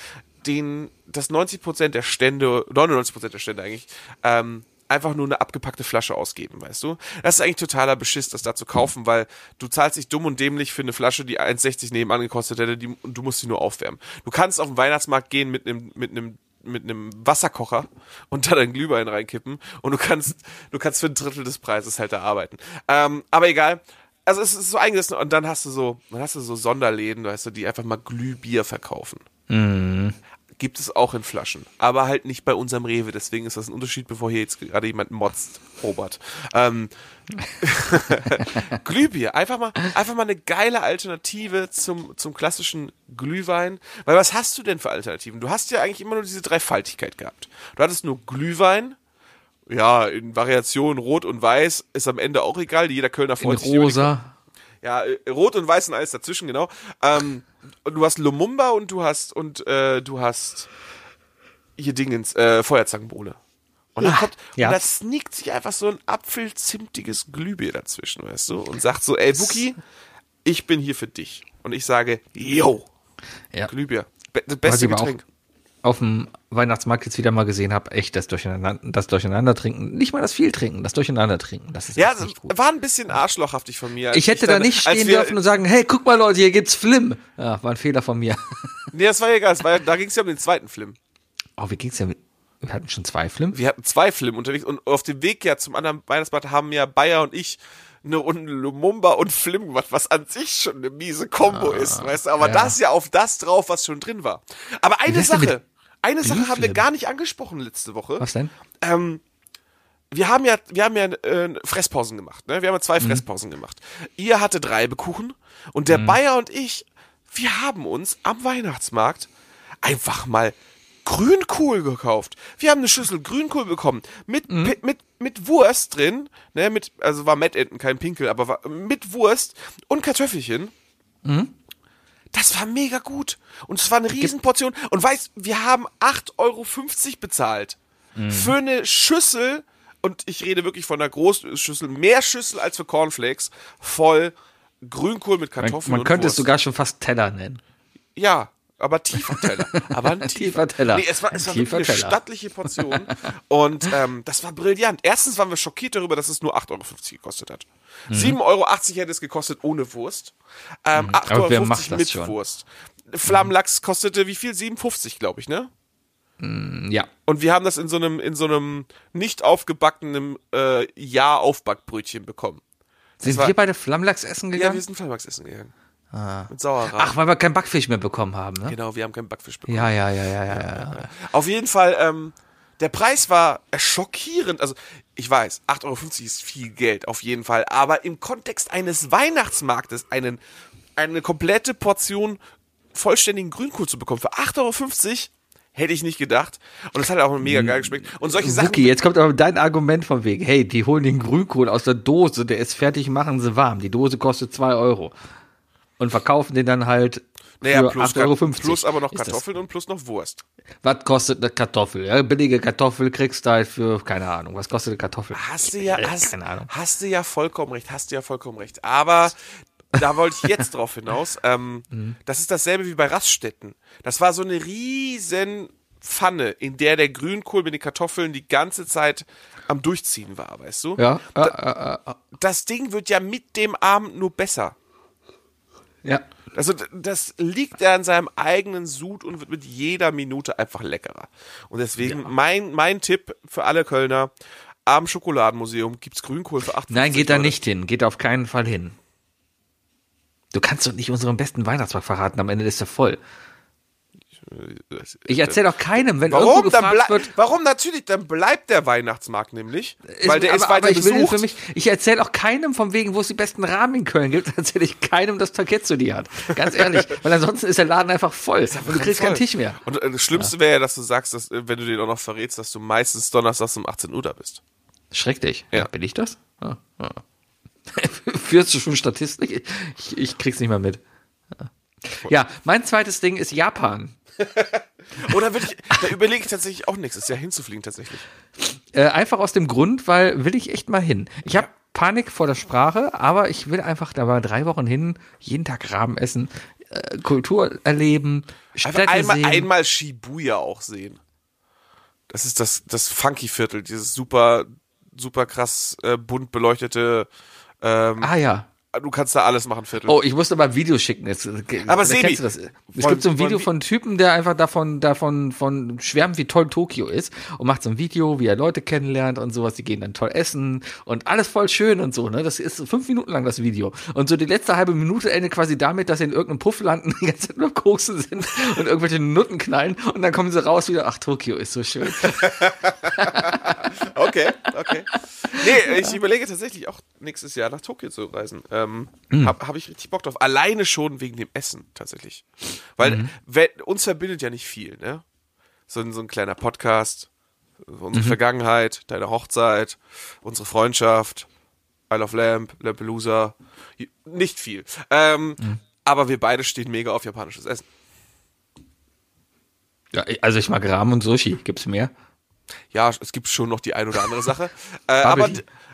den, dass 90% der Stände, 99% der Stände eigentlich, ähm, einfach nur eine abgepackte Flasche ausgeben, weißt du? Das ist eigentlich totaler Beschiss, das da zu kaufen, weil du zahlst dich dumm und dämlich für eine Flasche, die 1,60 nebenan gekostet hätte, die, und du musst sie nur aufwärmen. Du kannst auf den Weihnachtsmarkt gehen mit einem, mit einem mit einem Wasserkocher und da dein Glühwein reinkippen und du kannst, du kannst für ein Drittel des Preises halt da arbeiten. Ähm, aber egal. Also es ist so eingesessen und dann hast du so, dann hast du so Sonderläden, weißt du, die einfach mal Glühbier verkaufen. Gibt es auch in Flaschen, aber halt nicht bei unserem Rewe. Deswegen ist das ein Unterschied, bevor hier jetzt gerade jemand motzt, Robert. Ähm, Glühbier, einfach mal, einfach mal eine geile Alternative zum, zum klassischen Glühwein. Weil was hast du denn für Alternativen? Du hast ja eigentlich immer nur diese Dreifaltigkeit gehabt. Du hattest nur Glühwein, ja, in Variationen Rot und Weiß ist am Ende auch egal. Jeder Kölner In freut sich über die rosa. Ja, äh, Rot und Weiß und alles dazwischen, genau. Ähm, und du hast Lumumba und du hast und äh, du hast hier Dingens, äh, Feuerzangenbowle. Und dann kommt, ja. und da sneakt sich einfach so ein apfelzimtiges Glühbier dazwischen, weißt du, und sagt so, ey Buki, ich bin hier für dich. Und ich sage, yo, Ja. Glühbier. Be das beste Getränk. Auf dem Weihnachtsmarkt jetzt wieder mal gesehen habe, echt das Durcheinander, das Durcheinander trinken, nicht mal das viel trinken, das Durcheinander trinken, das ist Ja, nicht gut. war ein bisschen arschlochhaftig von mir. Ich hätte da dann- nicht stehen dürfen und sagen, hey, guck mal Leute, hier gibt's Flim. Ja, war ein Fehler von mir. Nee, das war ja egal, das war, ja- da ging es ja um den zweiten Film. Oh, wie ging's denn? Wir hatten schon zwei Flim. wir hatten zwei Filme unterwegs und auf dem Weg ja zum anderen Weihnachtsmarkt haben ja Bayer und ich eine Runde Lumumba und Flim gemacht, was an sich schon eine miese Kombo ist, weißt du, aber Ah, ja. das ja auf das drauf, was schon drin war. Aber eine mit Sache, eine Sache haben wir gar nicht angesprochen letzte Woche. Was denn? Ähm, wir haben ja, wir haben ja äh, Fresspausen gemacht, ne? Wir haben ja Mhm. zwei Fresspausen gemacht. Ihr hattet Reibekuchen und der Bayer und ich, wir haben uns am Weihnachtsmarkt einfach mal Grünkohl gekauft. Wir haben eine Schüssel Grünkohl bekommen mit Mhm. Mit mit Wurst drin, ne, mit also war Mettenten, kein Pinkel, aber war, mit Wurst und Kartoffelchen. Das war mega gut. Und es war eine Riesenportion. Und weißt, wir haben 8,50 Euro bezahlt. Für eine Schüssel, und ich rede wirklich von einer großen Schüssel, mehr Schüssel als für Cornflakes, voll Grünkohl mit Man, Kartoffeln man und könnte es Wurst. sogar schon fast Teller nennen. Ja, aber tiefer Teller. Aber ein Tiefer Teller. Nee, es war, es war wirklich tiefer eine Teller. stattliche Portion. Und ähm, das war brillant. Erstens waren wir schockiert darüber, dass es nur 8,50 Euro gekostet hat. Mhm. 7,80 Euro hätte es gekostet ohne Wurst. Ähm, 8,50 Aber wer Euro das mit schon? Wurst. Flammlachs kostete wie viel? 7,50, glaube ich, ne? Ja. Und wir haben das in so einem, in so einem nicht aufgebackenen äh, Ja-Aufbackbrötchen bekommen. Sind war- wir beide Flammlachs essen Ja, gegangen? wir sind Flammlachs essen gegangen. Mit Sauerrahm. Ach, weil wir keinen Backfisch mehr bekommen haben, ne? genau, wir haben keinen Backfisch bekommen. Ja, ja, ja, ja, ja, ja. Auf jeden Fall, ähm, der Preis war schockierend. Also, ich weiß, 8,50 Euro ist viel Geld, auf jeden Fall. Aber im Kontext eines Weihnachtsmarktes einen, eine komplette Portion vollständigen Grünkohl zu bekommen für 8,50 Euro, hätte ich nicht gedacht. Und das hat auch mega geil geschmeckt. Und solche Sachen. Wookie, jetzt kommt aber dein Argument von wegen, hey, die holen den Grünkohl aus der Dose, der ist fertig, machen sie warm. Die Dose kostet 2 Euro. Und verkaufen den dann halt naja, für plus, 8,50 Euro. plus aber noch Kartoffeln und plus noch Wurst. Was kostet eine Kartoffel? Ja, billige Kartoffel kriegst du halt für, keine Ahnung, was kostet eine Kartoffel? Hast du ja, hast, keine Ahnung. hast du ja vollkommen recht, hast du ja vollkommen recht. Aber da wollte ich jetzt drauf hinaus. Ähm, Mhm. Das ist dasselbe wie bei Raststätten. Das war so eine riesen Pfanne, in der der Grünkohl mit den Kartoffeln die ganze Zeit am Durchziehen war, weißt du? Ja, äh, äh, äh, Das Ding wird ja mit dem Abend nur besser. Ja. Also das liegt ja an seinem eigenen Sud und wird mit jeder Minute einfach leckerer. Und deswegen mein, mein Tipp für alle Kölner, am Schokoladenmuseum gibt's Grünkohl für 8 Nein, geht da nicht hin. Geht auf keinen Fall hin. Du kannst doch nicht unseren besten Weihnachtsmarkt verraten, am Ende ist er voll. Ich erzähle doch keinem, wenn Warum? irgendwo Dann gefragt blei- wird, warum natürlich? Dann bleibt der Weihnachtsmarkt nämlich, weil der aber, ist weiter aber ich will besucht. für mich, ich erzähle auch keinem von wegen, wo es die besten Rahmen in Köln gibt, erzähle ich keinem, dass Target zu dir hat. Ganz ehrlich, weil ansonsten ist der Laden einfach voll und du kriegst keinen Tisch mehr. Und äh, das Schlimmste wäre ja, dass du sagst, dass, äh, wenn du den auch noch verrätst, dass du meistens donnerstags um 18 Uhr da bist. Schrecklich. Ja. Ja. Bin ich das? Ja. Ja. Führst du schon Statistik? Ich, ich, krieg's nicht mal mit. Ja. Ja, mein zweites Ding ist Japan. Oder würde ich, da überlege ich tatsächlich auch nächstes Jahr hinzufliegen tatsächlich. Äh, einfach aus dem Grund, weil will ich echt mal hin. Ich habe Panik vor der Sprache, aber ich will einfach da mal drei Wochen hin, jeden Tag Rahmen essen, äh, Kultur erleben, Einfach Städte einmal, sehen. einmal Shibuya auch sehen. Das ist das, das Funky-Viertel, dieses super, super krass äh, bunt beleuchtete, ähm, ah ja. Du kannst da alles machen, Viertel. Oh, ich musste mal ein Video schicken. Jetzt, Aber vielleicht Sebi, kennst du das. Es gibt so ein Video von einem Typen, der einfach davon, davon von schwärmt, wie toll Tokio ist und macht so ein Video, wie er Leute kennenlernt und sowas. Die gehen dann toll essen und alles voll schön und so. Ne, das ist fünf Minuten lang das Video. Und so die letzte halbe Minute endet quasi damit, dass sie in irgendeinem Puff landen, die ganze Zeit nur Koksen sind und irgendwelche Nutten knallen und dann kommen sie raus wieder. Ach, Tokio ist so schön. Okay, okay. Nee, ich überlege tatsächlich auch nächstes Jahr nach Tokio zu reisen. Ähm, Hm. Hab, hab ich richtig Bock drauf. Alleine schon wegen dem Essen tatsächlich. Weil Mhm. wenn, uns verbindet ja nicht viel, ne? So, ein- so ein kleiner Podcast, Mhm. unsere Vergangenheit, deine Hochzeit, unsere Freundschaft, Isle of Lamp, Lampelusa. Nicht viel. Ähm, Mhm. Aber wir beide stehen mega auf japanisches Essen. Ja, also ich mag Ramen und Sushi. Gibt's mehr? Ja, es gibt schon noch die ein oder andere Sache. Äh, aber.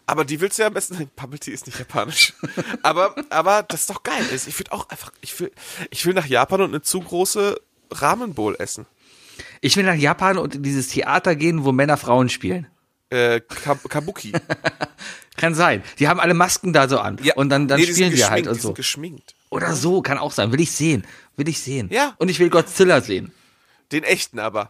Aber die willst du ja am besten. Bubble Tea ist nicht japanisch. aber, aber das ist doch geil. Ich würde auch einfach, ich will, ich will nach Japan und eine zu große Ramen Bowl essen. Ich will nach Japan und in dieses Theater gehen, wo Männer Frauen spielen. Äh, Kab Kabuki. Kann sein. Die haben alle Masken da so an. und dann, dann nee, die spielen sie halt geschminkt, und die so. geschminkt. Oder so, kann auch sein. Will ich sehen. Will ich sehen. Ja. Und ich will Godzilla sehen. Den echten aber.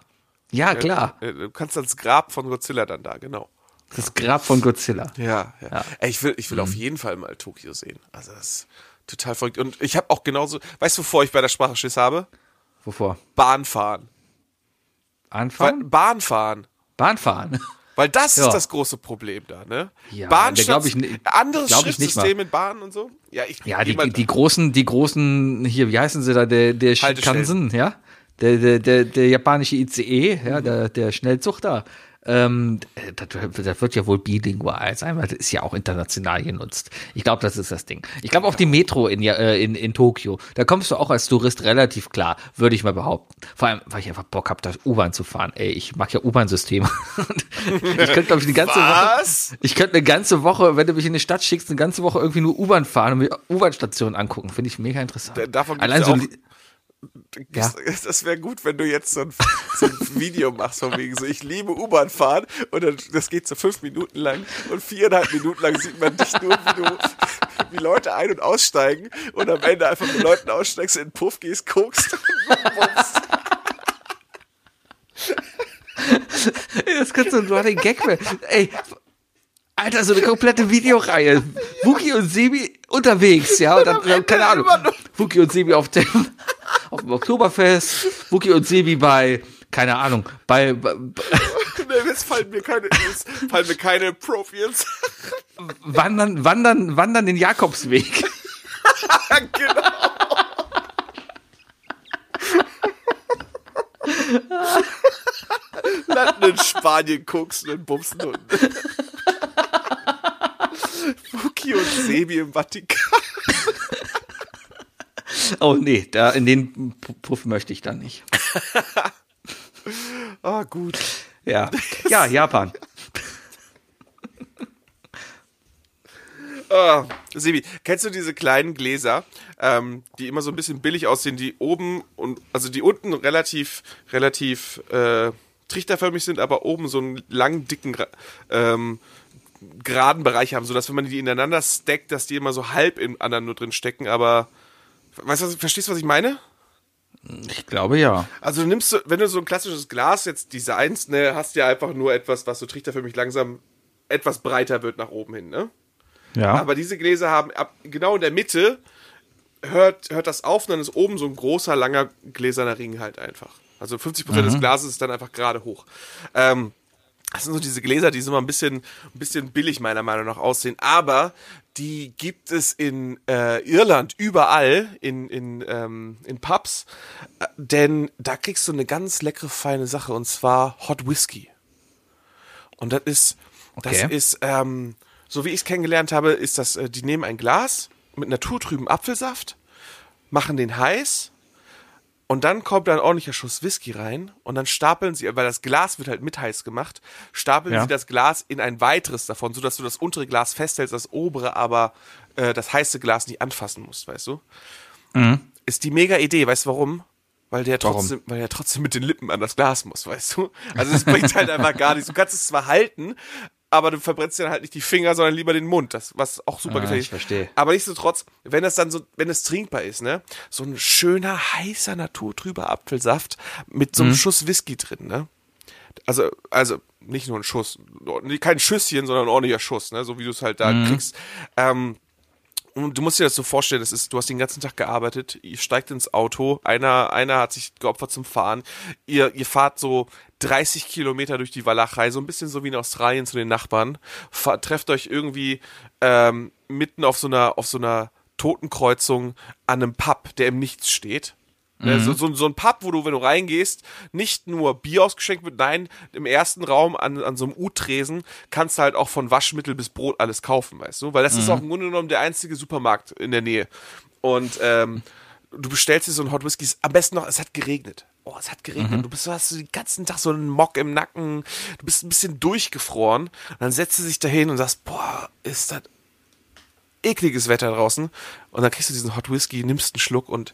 Ja, klar. Äh, Du kannst ans Grab von Godzilla dann da, genau. Das Grab von Godzilla. Ja, ja. Ey, ich will, ich will Mhm. auf jeden Fall mal Tokio sehen. Also das ist total verrückt. Und ich habe auch genauso, weißt du, wovor ich bei der Sprache Schiss habe? Wovor? Bahn fahren. Anfahren? Bahn fahren. Bahn fahren. Weil das Ja. ist das große Problem da, ne? Ja, Bahn da glaub ich anderes glaub Schriftsystem in Bahnen und so. Ja, ich Ja, die, die großen, die großen, hier, wie heißen sie da, der, der. Shinkansen, ja? Der, der, der, der japanische ICE, ja, der, der Schnellzug da. Ähm, das, das wird ja wohl bilingual sein, weil das ist ja auch international genutzt. Ich glaube, das ist das Ding. Ich glaube auch die Metro in, äh, in, in Tokio, da kommst du auch als Tourist relativ klar, würde ich mal behaupten. Vor allem, weil ich einfach Bock habe, da U-Bahn zu fahren. Ey, ich mag ja U-Bahn-Systeme. ich könnte, glaube ich, die ganze Was? Woche. Ich könnte eine ganze Woche, wenn du mich in die Stadt schickst, eine ganze Woche irgendwie nur U-Bahn fahren und mir U-Bahn-Stationen angucken. Finde ich mega interessant. Da- davon Allein ja so Ja. Das wäre gut, wenn du jetzt so ein, so ein Video machst, von wegen so, ich liebe U-Bahn fahren und dann, das geht so fünf Minuten lang und viereinhalb Minuten lang sieht man dich nur, wie du, wie Leute ein- und aussteigen und am Ende einfach mit Leuten aussteigst, in den Puff gehst, guckst und bummst. Das könnte so ein Running Gag werden. Ey, Alter, so eine komplette Videoreihe. Wookie und Sebi unterwegs, ja. Und dann, dann keine Ahnung. Wookie und Sebi auf dem, auf dem Oktoberfest. Wookie und Sebi bei, keine Ahnung, bei, bei Nee, jetzt fallen mir keine, jetzt fallen mir keine Profils. Wandern, Wandern, Wandern den Jakobsweg. genau. Landen in Spanien, guckst und bumsen und. Fuki und Sebi im Vatikan. Oh nee, da in den Puff möchte ich dann nicht. Ah, gut. Ja, ja, Japan. Ah, Sebi, kennst du diese kleinen Gläser, ähm, die immer so ein bisschen billig aussehen, die oben und also die unten relativ relativ äh, trichterförmig sind, aber oben so einen langen dicken ähm, geraden Bereich haben, sodass wenn man die ineinander stackt, dass die immer so halb im anderen nur drin stecken, aber weißt du, verstehst du, was ich meine? Ich glaube ja. Also du nimmst, so- wenn du so ein klassisches Glas jetzt designst, ne, hast du ja einfach nur etwas, was so trichterförmig langsam etwas breiter wird nach oben hin, ne? Ja. Aber diese Gläser haben ab, genau in der Mitte hört, hört das auf und dann ist oben so ein großer, langer gläserner Ring halt einfach. Also 50% des Glases ist dann einfach gerade hoch. Ähm, das sind so diese Gläser, die so mal ein bisschen, ein bisschen billig meiner Meinung nach aussehen, aber die gibt es in äh, Irland überall in, in, ähm, in Pubs, äh, denn da kriegst du eine ganz leckere, feine Sache und zwar Hot Whisky. Und das ist, das Okay. ist, ähm, so wie ich es kennengelernt habe, ist das, äh, die nehmen ein Glas mit naturtrüben Apfelsaft, machen den heiß und dann kommt da ein ordentlicher Schuss Whisky rein und dann stapeln sie, weil das Glas wird halt mit heiß gemacht, stapeln Ja. sie das Glas in ein weiteres davon, sodass du das untere Glas festhältst, das obere aber äh, das heiße Glas nicht anfassen musst, weißt du? Ist die mega Idee, weißt du warum? Weil der Warum? trotzdem, weil der trotzdem mit den Lippen an das Glas muss, weißt du? Also es bringt halt einfach gar nichts. Du kannst es zwar halten, aber du verbrennst dir dann halt nicht die Finger, sondern lieber den Mund, das, was auch super Ah, gefährlich ich verstehe. Aber nichtsdestotrotz, wenn das dann so, wenn es trinkbar ist, ne, so ein schöner, heißer, naturtrüber Apfelsaft mit Mhm. so einem Schuss Whisky drin, ne? Also, also nicht nur ein Schuss, kein Schüsschen, sondern ein ordentlicher Schuss, ne, so wie du es halt da Mhm. kriegst. Ähm, und du musst dir das so vorstellen, das ist, du hast den ganzen Tag gearbeitet, ihr steigt ins Auto, einer, einer hat sich geopfert zum Fahren, ihr, ihr fahrt so 30 Kilometer durch die Walachei, so ein bisschen so wie in Australien zu den Nachbarn, Fa- trefft euch irgendwie ähm, mitten auf so einer, auf so einer Totenkreuzung an einem Pub, der im Nichts steht. Ne, So, so, so ein Pub, wo du, wenn du reingehst, nicht nur Bier ausgeschenkt wird, nein, im ersten Raum an, an so einem U-Tresen kannst du halt auch von Waschmittel bis Brot alles kaufen, weißt du? Weil das ist auch im Grunde genommen der einzige Supermarkt in der Nähe. Und ähm, du bestellst dir so ein Hot Whisky, am besten noch, es hat geregnet. Oh, es hat geregnet. Du bist, hast den ganzen Tag so einen Mock im Nacken, du bist ein bisschen durchgefroren. Und dann setzt du dich dahin und sagst, boah, ist das ekliges Wetter draußen. Und dann kriegst du diesen Hot Whisky, nimmst einen Schluck und,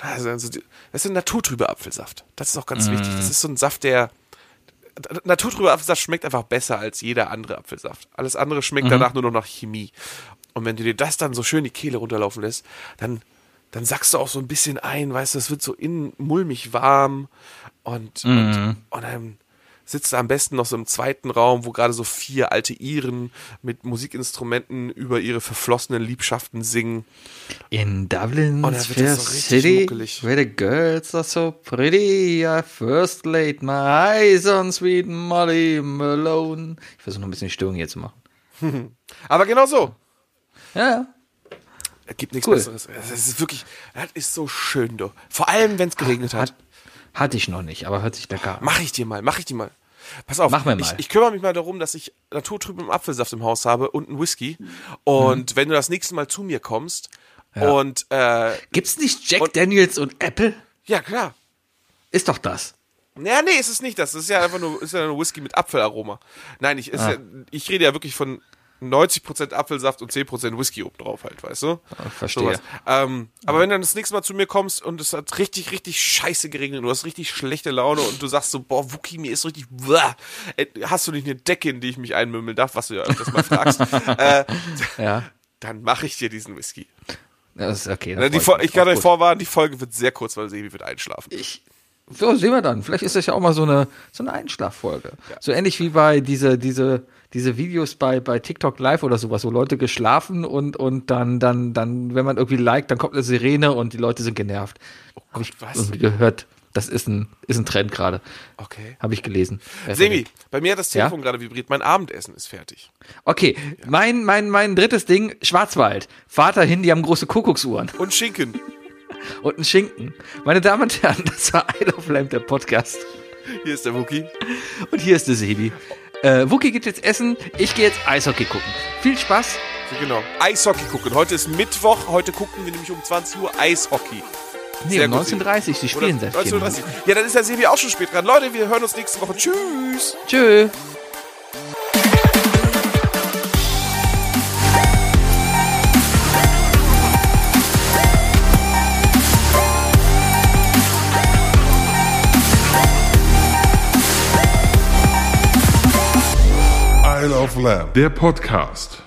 also, also, das ist ein naturtrüber Apfelsaft. Das ist auch ganz wichtig. Das ist so ein Saft, der naturtrüber Apfelsaft schmeckt einfach besser als jeder andere Apfelsaft. Alles andere schmeckt danach nur noch nach Chemie. Und wenn du dir das dann so schön die Kehle runterlaufen lässt, dann, dann sackst du auch so ein bisschen ein, weißt du, es wird so innen mulmig warm und, und, und dann sitzt am besten noch so im zweiten Raum, wo gerade so vier alte Iren mit Musikinstrumenten über ihre verflossenen Liebschaften singen. In Dublin's Oh, da wird das so city, muckelig. where the girls are so pretty, I first laid my eyes on sweet Molly Malone. Ich versuche noch ein bisschen die Stimmung hier zu machen. Aber genau so. Ja, ja. Es gibt nichts Cool. Besseres. Es ist wirklich, das ist so schön, du. Vor allem, wenn es geregnet hat. Hat, hatte ich noch nicht, aber hört sich lecker an. Mach ich dir mal, mach ich dir mal. Pass auf, Mach mir Ich, mal. ich kümmere mich mal darum, dass ich naturtrüben Apfelsaft im Haus habe und einen Whisky. Und wenn du das nächste Mal zu mir kommst und äh, Gibt's nicht Jack Und- Daniels und Apple? ja klar. Ist doch das. Ja, nee, ist es nicht das. Das ist ja einfach nur, ist ja nur Whisky mit Apfelaroma. Nein, ich, ist Ah. ja, ich rede ja wirklich von 90% Apfelsaft und 10% Whisky oben drauf halt, weißt du? verstehe. Sowas. Ähm, aber wenn du dann das nächste Mal zu mir kommst und es hat richtig, richtig scheiße geregnet, du hast richtig schlechte Laune und du sagst so, boah, Wookie, mir ist richtig, blah, Äh, hast du nicht eine Decke, in die ich mich einmümmeln darf, was du ja öfters mal fragst, äh, Ja, dann mache ich dir diesen Whisky. das ist okay. Das die, Fol- mich. ich kann euch vorwarnen, die Folge wird sehr kurz, weil Sebi wird einschlafen. Ich, so, sehen wir dann. Vielleicht ist das ja auch mal so eine, so eine Einschlaffolge. So ähnlich wie bei diese, diese, diese Videos bei, bei TikTok Live oder sowas, wo Leute geschlafen und, und dann, dann, dann, wenn man irgendwie liked, dann kommt eine Sirene und die Leute sind genervt. Habe ich was? irgendwie gehört. Das ist ein, ist ein Trend gerade. Okay. Habe ich gelesen. Sebi, verrückt. bei mir hat das Ja? Telefon gerade vibriert, mein Abendessen ist fertig. Okay, mein, mein, mein drittes Ding, Schwarzwald. Vater hin, die haben große Kuckucksuhren Und Schinken. und einen Schinken. Meine Damen und Herren, das war I Love Lamp, der Podcast. Hier ist der Wookie. Und hier ist der Sebi. Äh, Wookie geht jetzt essen, ich gehe jetzt Eishockey gucken. Viel Spaß. Genau. Eishockey gucken. Heute ist Mittwoch, heute gucken wir nämlich um 20 Uhr Eishockey. Nee, Sehr um gut, 19.30 Sie spielen Oder seit vier 19.30 Minuten. Ja, dann ist der Sebi auch schon spät dran. Leute, wir hören uns nächste Woche. Tschüss. Tschö. Love der Podcast.